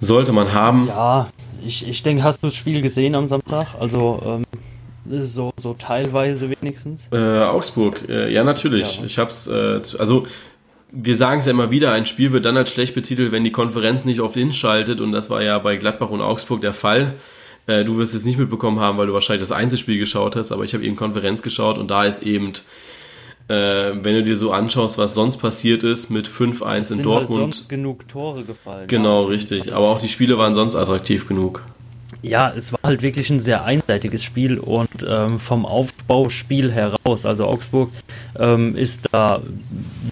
sollte man haben. Ja, ich, ich denke, hast du das Spiel gesehen am Samstag? Also ähm, so, so teilweise wenigstens? Äh, Augsburg, äh, ja natürlich. Ja. Ich habe es, äh, also wir sagen es ja immer wieder, ein Spiel wird dann als schlecht betitelt, wenn die Konferenz nicht auf den schaltet und das war ja bei Gladbach und Augsburg der Fall. Äh, du wirst es nicht mitbekommen haben, weil du wahrscheinlich das Einzelspiel geschaut hast, aber ich habe eben Konferenz geschaut und da ist eben, äh, wenn du dir so anschaust, was sonst passiert ist mit 5-1 in halt Dortmund. Halt sonst genug Tore gefallen. Genau, ja, richtig. Aber auch die Spiele waren sonst attraktiv genug ja, es war halt wirklich ein sehr einseitiges Spiel und ähm, vom Aufbauspiel heraus, also Augsburg ähm, ist da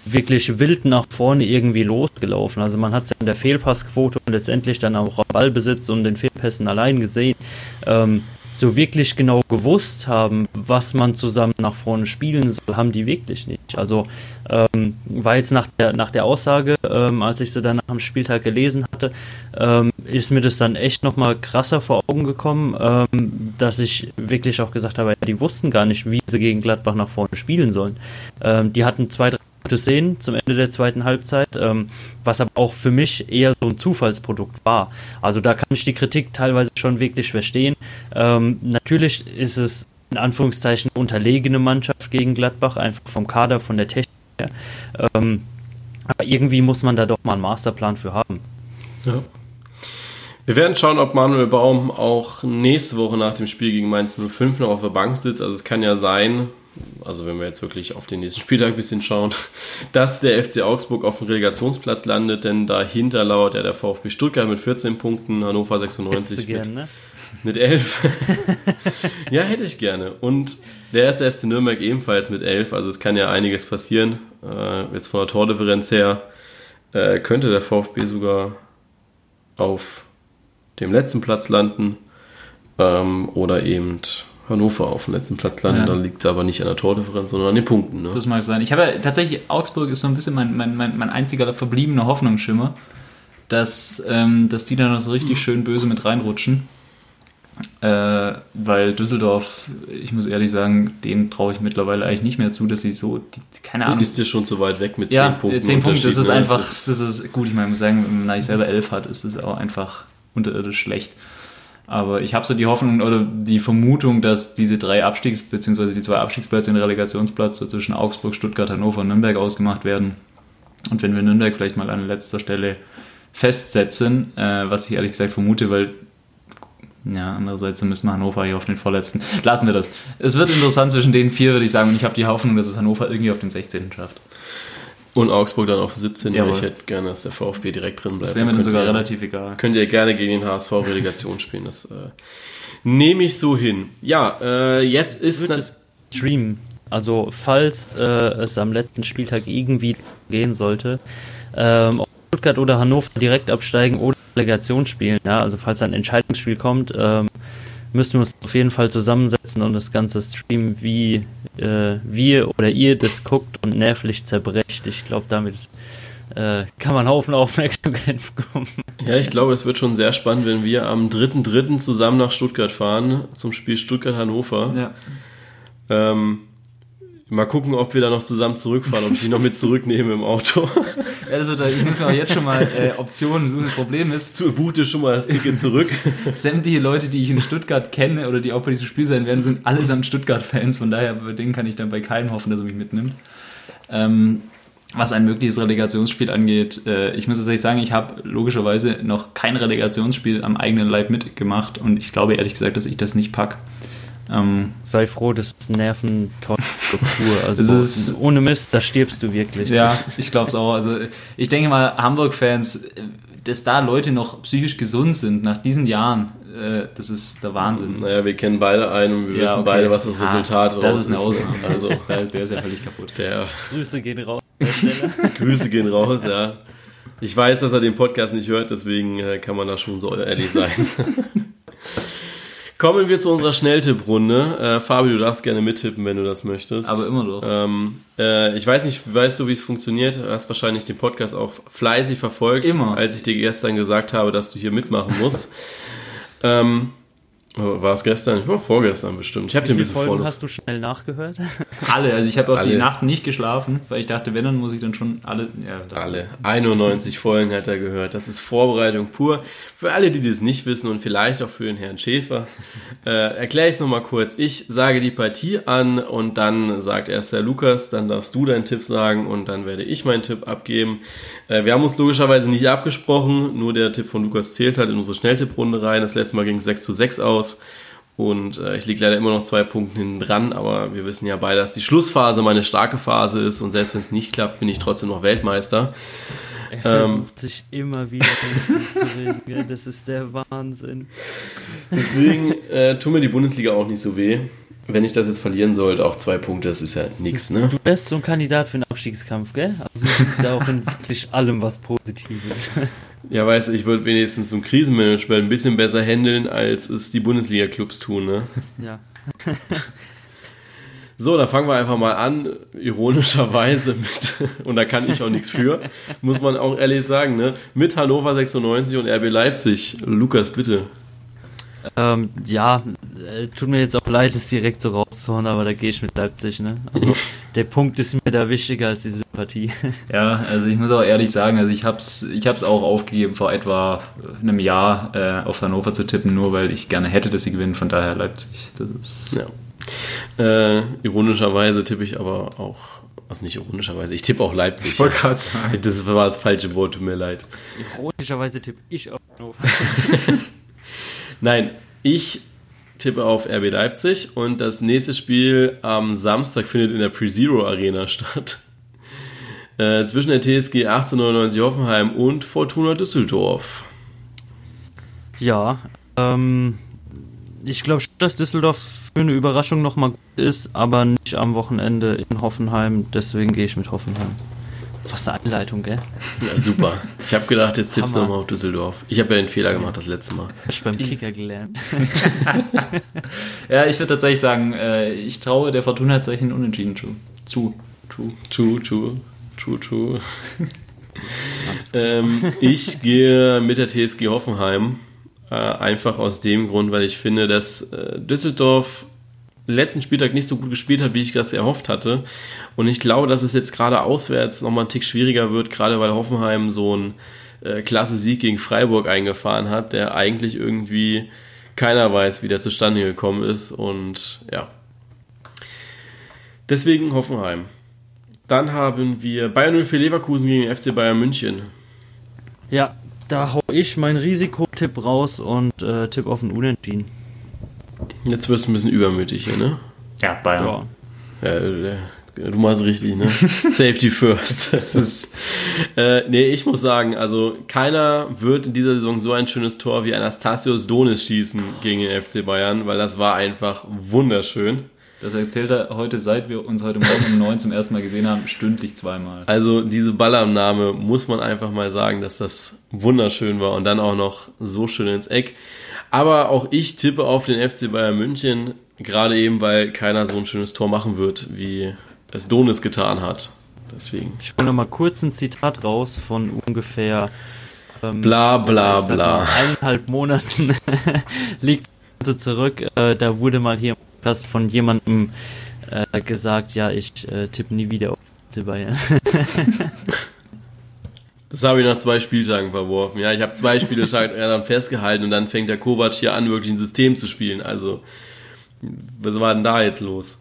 wirklich wild nach vorne irgendwie losgelaufen. Also man hat es ja in der Fehlpassquote und letztendlich dann auch am Ballbesitz und den Fehlpässen allein gesehen. Ähm, so wirklich genau gewusst haben, was man zusammen nach vorne spielen soll, haben die wirklich nicht. Also ähm, war jetzt nach der, nach der Aussage, ähm, als ich sie dann dem Spieltag gelesen hatte, ähm, ist mir das dann echt nochmal krasser vor Augen gekommen, ähm, dass ich wirklich auch gesagt habe, die wussten gar nicht, wie sie gegen Gladbach nach vorne spielen sollen. Ähm, die hatten zwei, drei gute Szenen zum Ende der zweiten Halbzeit, ähm, was aber auch für mich eher so ein Zufallsprodukt war. Also da kann ich die Kritik teilweise schon wirklich verstehen. Ähm, natürlich ist es in Anführungszeichen unterlegene Mannschaft gegen Gladbach, einfach vom Kader, von der Technik her. Ähm, aber irgendwie muss man da doch mal einen Masterplan für haben. Ja. Wir werden schauen, ob Manuel Baum auch nächste Woche nach dem Spiel gegen Mainz 05 noch auf der Bank sitzt. Also es kann ja sein, also wenn wir jetzt wirklich auf den nächsten Spieltag ein bisschen schauen, dass der FC Augsburg auf dem Relegationsplatz landet, denn dahinter lauert ja der VfB Stuttgart mit 14 Punkten, Hannover 96 mit, gern, ne? mit 11. ja, hätte ich gerne. Und der erste FC Nürnberg ebenfalls mit 11, also es kann ja einiges passieren. Äh, jetzt von der Tordifferenz her äh, könnte der VfB sogar auf dem letzten Platz landen ähm, oder eben Hannover auf dem letzten Platz landen. Ja. Dann liegt es aber nicht an der Tordifferenz, sondern an den Punkten. Ne? Das mag sein. Ich habe ja tatsächlich, Augsburg ist so ein bisschen mein, mein, mein, mein einziger verbliebener Hoffnungsschimmer, dass, ähm, dass die da noch so richtig schön böse mit reinrutschen. Äh, weil Düsseldorf, ich muss ehrlich sagen, denen traue ich mittlerweile eigentlich nicht mehr zu, dass sie so, die, keine Ahnung. Ist dir schon zu weit weg mit 10 ja, Punkten? 10 Punkte, das ist ne? einfach, Das das ist gut, ich meine, ich muss sagen, wenn man eigentlich selber 11 hat, ist das auch einfach unterirdisch schlecht. Aber ich habe so die Hoffnung oder die Vermutung, dass diese drei Abstiegs- bzw. die zwei Abstiegsplätze in den Relegationsplatz so zwischen Augsburg, Stuttgart, Hannover und Nürnberg ausgemacht werden. Und wenn wir Nürnberg vielleicht mal an letzter Stelle festsetzen, äh, was ich ehrlich gesagt vermute, weil ja, andererseits müssen wir Hannover hier auf den vorletzten. Lassen wir das. Es wird interessant zwischen den vier, würde ich sagen, und ich habe die Hoffnung, dass es Hannover irgendwie auf den 16. schafft. Und Augsburg dann auf 17, weil Jawohl. ich hätte gerne, dass der VfB direkt drin bleibt. Das wäre mir dann sogar ihr- relativ egal. Könnt ihr gerne gegen den HSV Relegation spielen. Das äh, nehme ich so hin. Ja, äh, jetzt ist... Wird es Stream. Also falls äh, es am letzten Spieltag irgendwie gehen sollte, ähm, ob Stuttgart oder Hannover direkt absteigen oder Relegation spielen, ja, also falls ein Entscheidungsspiel kommt, ähm, müssen wir uns auf jeden Fall zusammensetzen und das Ganze streamen, wie äh, wir oder ihr das guckt und nervlich zerbrecht. Ich glaube, damit äh, kann man Haufen Aufmerksamkeit bekommen. Ja, ich glaube, es wird schon sehr spannend, wenn wir am 3.3. zusammen nach Stuttgart fahren, zum Spiel Stuttgart-Hannover. Ja. Ähm, mal gucken, ob wir da noch zusammen zurückfahren, ob ich die noch mit zurücknehme im Auto. Ja, das wird, ich muss mir auch jetzt schon mal äh, Optionen suchen. Das Problem ist, Zu Bute schon mal das Ticket zurück. sämtliche Leute, die ich in Stuttgart kenne oder die auch bei diesem Spiel sein werden, sind allesamt Stuttgart-Fans. Von daher, bei denen kann ich dann bei keinem hoffen, dass er mich mitnimmt. Ähm, was ein mögliches Relegationsspiel angeht, äh, ich muss tatsächlich sagen, ich habe logischerweise noch kein Relegationsspiel am eigenen Leib mitgemacht und ich glaube ehrlich gesagt, dass ich das nicht pack. Ähm, Sei froh, das ist Nerventortur. Also Das ist- ohne Mist, da stirbst du wirklich. Ja, ich glaube es auch. Also ich denke mal, Hamburg-Fans, dass da Leute noch psychisch gesund sind nach diesen Jahren, äh, das ist der Wahnsinn. Naja, wir kennen beide einen und wir Ja, wissen okay. beide, was das Ah, Resultat Das raus ist eine Ausnahme. Also, Also der, der ist ja völlig kaputt. der Grüße gehen raus. Grüße gehen raus, ja. Ich weiß, dass er den Podcast nicht hört, deswegen äh, kann man da schon so ehrlich sein. Kommen wir zu unserer Schnelltipprunde. Äh, Fabi, du darfst gerne mittippen, wenn du das möchtest. Aber immer doch. ähm, äh, ich weiß nicht, weißt du, wie es funktioniert? Du hast wahrscheinlich den Podcast auch fleißig verfolgt, Immer. als ich dir gestern gesagt habe, dass du hier mitmachen musst. ähm, war es gestern? Oh, vorgestern bestimmt. Ich habe viele bisschen Folgen hast du schnell nachgehört? Alle, also ich habe auch die Alle. Nacht nicht geschlafen, weil ich dachte, wenn, dann muss ich dann schon alle. Ja, Alle. 91 Folgen hat er gehört. Das ist Vorbereitung pur. Für alle, die das nicht wissen und vielleicht auch für den Herrn Schäfer, äh, erkläre ich es nochmal kurz. Ich sage die Partie an und dann sagt erst der Lukas, dann darfst du deinen Tipp sagen und dann werde ich meinen Tipp abgeben. Äh, wir haben uns logischerweise nicht abgesprochen, nur der Tipp von Lukas zählt halt in unsere Schnelltipprunde rein. Das letzte Mal ging es 6 zu 6 aus. Und äh, ich liege leider immer noch zwei Punkte hinten dran, aber wir wissen ja beide, dass die Schlussphase meine starke Phase ist und selbst wenn es nicht klappt, bin ich trotzdem noch Weltmeister. Er versucht sich immer wieder hinzuzureden. Ja, das ist der Wahnsinn. Deswegen äh, tut mir die Bundesliga auch nicht so weh. Wenn ich das jetzt verlieren sollte, auch zwei Punkte, das ist ja nix, ne? Du wärst so ein Kandidat für einen Abstiegskampf, gell? Also du siehst ja auch in wirklich allem was Positives. Ja, weißt du, ich würde wenigstens zum Krisenmanagement ein bisschen besser handeln, als es die Bundesliga-Clubs tun, ne? Ja. So, dann fangen wir einfach mal an, ironischerweise mit, und da kann ich auch nichts für, muss man auch ehrlich sagen, ne? Mit Hannover 96 und RB Leipzig. Lukas, bitte. Ähm, ja, äh, tut mir jetzt auch leid, es direkt so rauszuhauen, aber da gehe ich mit Leipzig, ne? Also der Punkt ist mir da wichtiger als die Sympathie. Ja, also ich muss auch ehrlich sagen, also ich hab's, ich hab's auch aufgegeben, vor etwa einem Jahr äh, auf Hannover zu tippen, nur weil ich gerne hätte, dass sie gewinnen, von daher Leipzig. Das ist. Ja. Äh, ironischerweise tippe ich aber auch, also nicht ironischerweise, ich tippe auch Leipzig. gerade sagen. Das war das falsche Wort, tut mir leid. Ironischerweise tippe ich auf Hannover. Nein, ich tippe auf RB Leipzig und das nächste Spiel am Samstag findet in der Pre-Zero Arena statt. Äh, zwischen der TSG 1899 Hoffenheim und Fortuna Düsseldorf. Ja, ähm, ich glaube dass Düsseldorf für eine Überraschung nochmal gut ist, aber nicht am Wochenende in Hoffenheim, deswegen gehe ich mit Hoffenheim. Was eine Einleitung, gell? Ja, super. Ich habe gedacht, jetzt tippst du nochmal auf Düsseldorf. Ich habe ja den Fehler gemacht das letzte Mal. Ich beim Kicker gelernt. Ja, ich würde tatsächlich sagen, äh, ich traue der Fortuna tatsächlich einen Unentschieden zu. Zu. True. True, true, true, true. ähm, ich gehe mit der TSG Hoffenheim. Äh, einfach aus dem Grund, weil ich finde, dass äh, Düsseldorf letzten Spieltag nicht so gut gespielt hat, wie ich das erhofft hatte. Und ich glaube, dass es jetzt gerade auswärts nochmal einen Tick schwieriger wird, gerade weil Hoffenheim so einen äh, klasse Sieg gegen Freiburg eingefahren hat, der eigentlich irgendwie keiner weiß, wie der zustande gekommen ist. Und ja. Deswegen Hoffenheim. Dann haben wir Bayern 0 für Leverkusen gegen FC Bayern München. Ja, da hau ich meinen Risikotipp raus und äh, tipp auf ein Unentschieden. Jetzt wirst du ein bisschen übermütig hier, ne? Ja, Bayern. Ja. Ja, du machst richtig, ne? Safety first. Das ist, äh, nee, ich muss sagen, also keiner wird in dieser Saison so ein schönes Tor wie Anastasios Donis schießen gegen den FC Bayern, weil das war einfach wunderschön. Das erzählt er heute, seit wir uns heute Morgen um neun zum ersten Mal gesehen haben, stündlich zweimal. Also diese Ballannahme muss man einfach mal sagen, dass das wunderschön war und dann auch noch so schön ins Eck. Aber auch ich tippe auf den FC Bayern München, gerade eben, weil keiner so ein schönes Tor machen wird, wie es Donis getan hat. Deswegen. Ich hole nochmal kurz ein Zitat raus von ungefähr ähm, Bla bla bla. eineinhalb Monaten liegt zurück. Äh, da wurde mal hier Podcast von jemandem äh, gesagt, ja, ich äh, tippe nie wieder auf FC Bayern. Das habe ich nach zwei Spieltagen verworfen. Ja, ich habe zwei Spiele dann festgehalten und dann fängt der Kovac hier an, wirklich ein System zu spielen. Also, was war denn da jetzt los?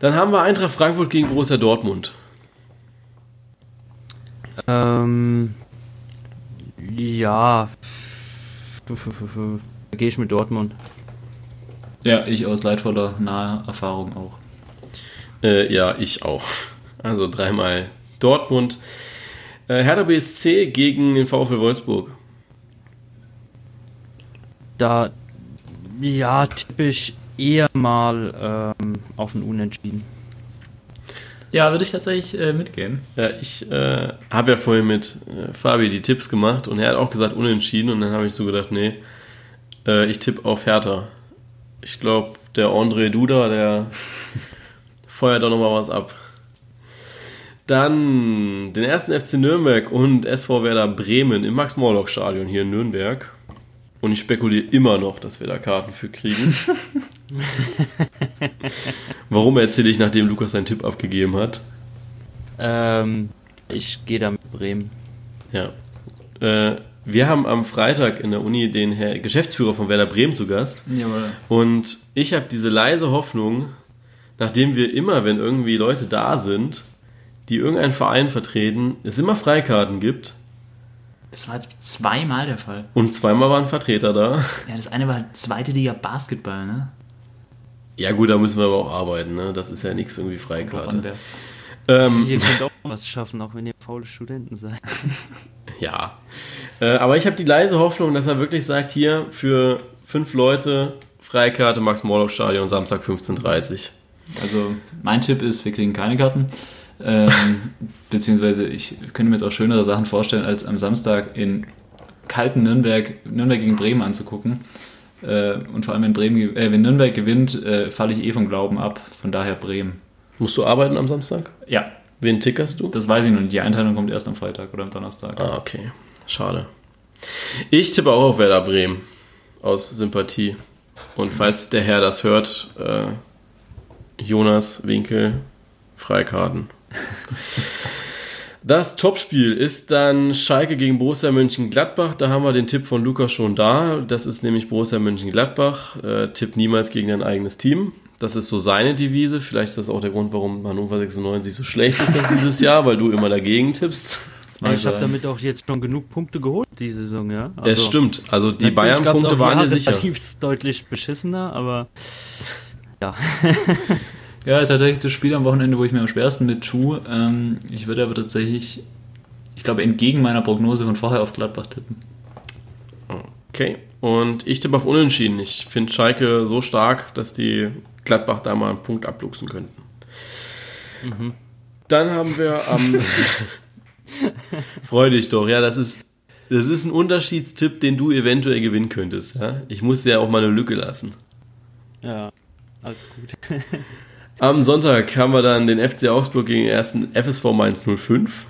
Dann haben wir Eintracht Frankfurt gegen Borussia Dortmund. ähm, ja, da gehe ich mit Dortmund. Ja, ich aus leidvoller naher Erfahrung auch. Äh, ja, ich auch. Also dreimal Dortmund. Äh, Hertha BSC gegen den VfL Wolfsburg. Da, ja, tippe ich eher mal ähm, auf ein Unentschieden. Ja, würde ich tatsächlich äh, mitgehen. Ja, ich äh, habe ja vorhin mit äh, Fabi die Tipps gemacht und er hat auch gesagt unentschieden und dann habe ich so gedacht, nee, äh, ich tippe auf Hertha. Ich glaube, der André Duda, der feuert da nochmal was ab. Dann den ersten FC Nürnberg und SV Werder Bremen im Max-Morlock-Stadion hier in Nürnberg. Und ich spekuliere immer noch, dass wir da Karten für kriegen. Warum erzähle ich, nachdem Lukas seinen Tipp abgegeben hat? Ähm, ich gehe da mit Bremen. Ja. Äh, wir haben am Freitag in der Uni den Herr Geschäftsführer von Werder Bremen zu Gast. Jawohl. Und ich habe diese leise Hoffnung, nachdem wir immer, wenn irgendwie Leute da sind, die irgendeinen Verein vertreten, es immer Freikarten gibt. Das war jetzt zweimal der Fall. Und zweimal waren Vertreter da. Ja, das eine war zweite Liga Basketball, ne? Ja gut, da müssen wir aber auch arbeiten. Ne? Das ist ja nichts irgendwie Freikarte. Ähm, Ihr könnt auch was schaffen, auch wenn ihr faule Studenten seid. ja. Äh, aber ich habe die leise Hoffnung, dass er wirklich sagt, hier für fünf Leute Freikarte Max-Morlock-Stadion Samstag 15.30 Also mein Tipp ist, wir kriegen keine Karten. Ähm, beziehungsweise ich könnte mir jetzt auch schönere Sachen vorstellen, als am Samstag in kalten Nürnberg, Nürnberg gegen Bremen anzugucken. Äh, und vor allem wenn, Bremen, äh, wenn Nürnberg gewinnt, äh, falle ich eh vom Glauben ab. Von daher Bremen. Musst du arbeiten am Samstag? Ja, Wen tickerst du? das weiß ich noch nicht. Die Einteilung kommt erst am Freitag oder am Donnerstag. Ah, okay. Schade. Ich tippe auch auf Werder Bremen. Aus Sympathie. Und falls der Herr das hört, äh, Jonas Winkel, Freikarten. Das Topspiel ist dann Schalke gegen Borussia Mönchengladbach. Da haben wir den Tipp von Lukas schon da. Das ist nämlich Borussia Mönchengladbach. Äh, Tipp niemals gegen dein eigenes Team. Das ist so seine Devise. Vielleicht ist das auch der Grund, warum Hannover 96 so schlecht ist dieses Jahr, weil du immer dagegen tippst. Mag ich habe damit auch jetzt schon genug Punkte geholt, die Saison, ja. Ja, Also, stimmt. Also die Bayern-Punkte waren Jahre, sicher. Deutlich beschissener, aber ja. Ja, ist tatsächlich das Spiel am Wochenende, wo ich mir am schwersten mit tue. Ähm, ich würde aber tatsächlich, ich glaube, entgegen meiner Prognose von vorher auf Gladbach tippen. Okay. Und ich tippe auf Unentschieden. Ich finde Schalke so stark, dass die Gladbach da mal einen Punkt abluchsen könnten. Dann haben wir am. Freu dich doch, ja, das ist. Das ist ein Unterschiedstipp, den du eventuell gewinnen könntest. Ja? Ich muss dir ja auch mal eine Lücke lassen. Ja, alles gut. Am Sonntag haben wir dann den FC Augsburg gegen den ersten FSV Mainz 05.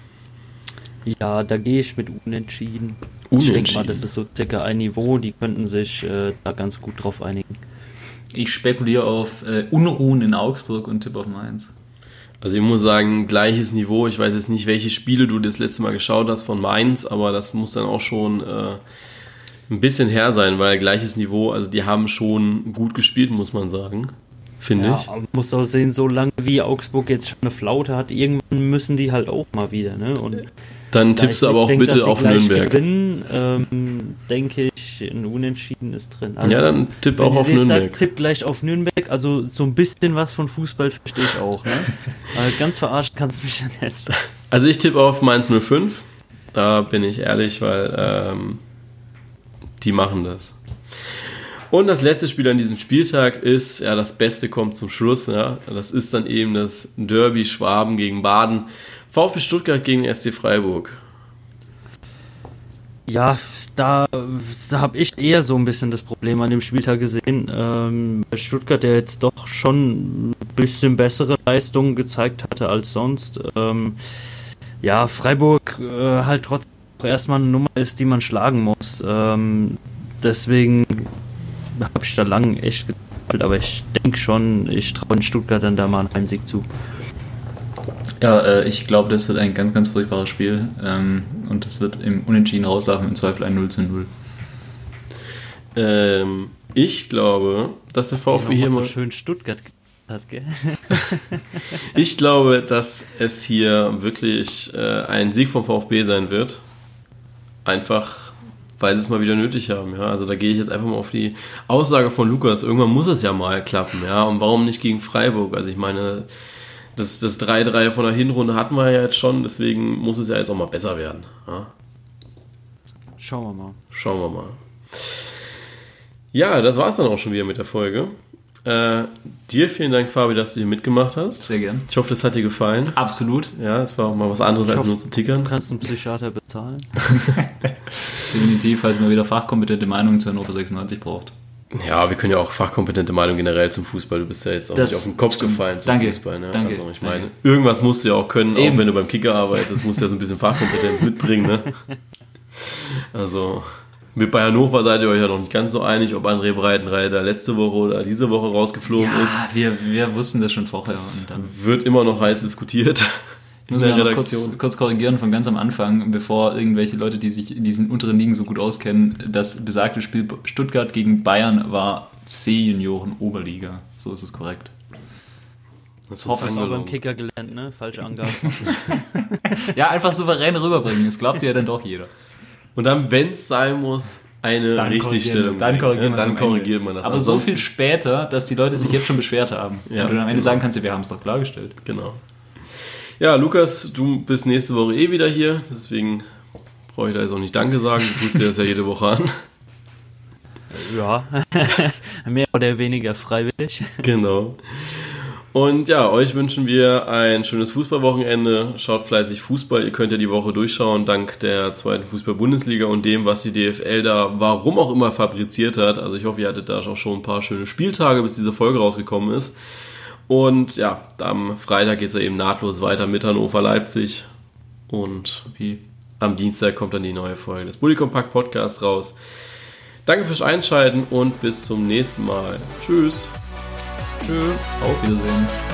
Ja, da gehe ich mit Unentschieden. Ich denke mal, das ist so circa ein Niveau, die könnten sich äh, da ganz gut drauf einigen. Ich spekuliere auf äh, Unruhen in Augsburg und tippe auf Mainz. Also ich muss sagen, gleiches Niveau. Ich weiß jetzt nicht, welche Spiele du das letzte Mal geschaut hast von Mainz, aber das muss dann auch schon äh, ein bisschen her sein, weil gleiches Niveau, also die haben schon gut gespielt, muss man sagen. Finde Ja, ich. aber muss auch sehen, so lange wie Augsburg jetzt schon eine Flaute hat, irgendwann müssen die halt auch mal wieder. Ne? Und Dann tippst du aber auch denk, bitte auf Nürnberg. Gewinnen, ähm, denke ich, ein Unentschieden ist drin. Also, Ja, dann tipp auch auf Nürnberg. Sag, tipp gleich auf Nürnberg. Also so ein bisschen was von Fußball verstehe ich auch. Ne? Aber ganz verarscht kannst du mich ja nicht. Also ich tippe auf Mainz 05. Da bin ich ehrlich, weil ähm, die machen das. Und das letzte Spiel an diesem Spieltag ist, ja, das Beste kommt zum Schluss. Ja. Das ist dann eben das Derby Schwaben gegen Baden. VfB Stuttgart gegen SC Freiburg. Ja, da, da habe ich eher so ein bisschen das Problem an dem Spieltag gesehen. Ähm, Stuttgart, der jetzt doch schon ein bisschen bessere Leistungen gezeigt hatte als sonst. Ähm, ja, Freiburg äh, halt trotzdem erstmal eine Nummer ist, die man schlagen muss. Ähm, deswegen habe ich da lang echt gezweifelt, aber ich denke schon, ich traue in Stuttgart dann da mal einen Heimsieg zu. Ja, äh, ich glaube, das wird ein ganz, ganz furchtbares Spiel. Ähm, und das wird im Unentschieden rauslaufen, im Zweifel ein 0 zu 0. Ähm, ich glaube, dass der VfB hier mal so schön Stuttgart hat, gell? Ich glaube, dass es hier wirklich äh, ein Sieg vom VfB sein wird. Einfach, weil sie es mal wieder nötig haben. Ja? Also da gehe ich jetzt einfach mal auf die Aussage von Lukas. Irgendwann muss es ja mal klappen. Ja? Und warum nicht gegen Freiburg? Also ich meine, das, das 3-3 von der Hinrunde hatten wir ja jetzt schon. Deswegen muss es ja jetzt auch mal besser werden. Ja? Schauen wir mal. Schauen wir mal. Ja, das war es dann auch schon wieder mit der Folge. Äh, dir vielen Dank, Fabi, dass du hier mitgemacht hast. Sehr gern. Ich hoffe, das hat dir gefallen. Absolut. Ja, es war auch mal was anderes Ich als hoffe- nur zu tickern. Du kannst einen Psychiater bezahlen. Definitiv, falls man wieder fachkompetente Meinungen zu Hannover 96 braucht. Ja, wir können ja auch fachkompetente Meinung generell zum Fußball. Du bist ja jetzt auch Das nicht auf den Kopf stimmt. gefallen zum Danke. Fußball. Ne? Danke. Also ich meine, Danke. irgendwas musst du ja auch können, Eben. auch wenn du beim Kicker arbeitest, musst du ja so ein bisschen Fachkompetenz mitbringen. Ne? Also mit bei Hannover seid ihr euch ja noch nicht ganz so einig, ob André Breitenreiter letzte Woche oder diese Woche rausgeflogen ist. Ja, wir, wir wussten das schon vorher. Und dann Wird immer noch heiß diskutiert Ich muss mich kurz, kurz korrigieren von ganz am Anfang, bevor irgendwelche Leute, die sich in diesen unteren Ligen so gut auskennen, das besagte Spiel Stuttgart gegen Bayern war C-Junioren Oberliga. So ist es korrekt. Das ist Hoffe, uns es auch beim. Kicker gelernt, ne? Falsche Angaben. Ja, einfach souverän rüberbringen. Das glaubt ja dann doch jeder. Und dann, wenn es sein muss, eine Dann Richtigstellung. Dann korrigieren, ja, dann korrigiert man das. Aber so Ansonsten- viel später, dass die Leute sich jetzt schon beschwert haben. Ja, und du dann am Ende genau. sagen kannst, wir haben es doch klargestellt. Genau. Ja, Lukas, du bist nächste Woche eh wieder hier, deswegen brauche ich da jetzt auch nicht Danke sagen. Du tust dir das ja jede Woche an. ja, mehr oder weniger freiwillig. Genau. Und ja, euch wünschen wir ein schönes Fußballwochenende. Schaut fleißig Fußball. Ihr könnt ja die Woche durchschauen, dank der zweiten Fußball-Bundesliga und dem, was die DFL da warum auch immer fabriziert hat. Also ich hoffe, ihr hattet da auch schon ein paar schöne Spieltage, bis diese Folge rausgekommen ist. Und ja, am Freitag geht es ja eben nahtlos weiter mit Hannover Leipzig. Und Wie? am Dienstag kommt dann die neue Folge des Bully Compact Podcasts raus. Danke fürs Einschalten und bis zum nächsten Mal. Tschüss. Auf Wiedersehen.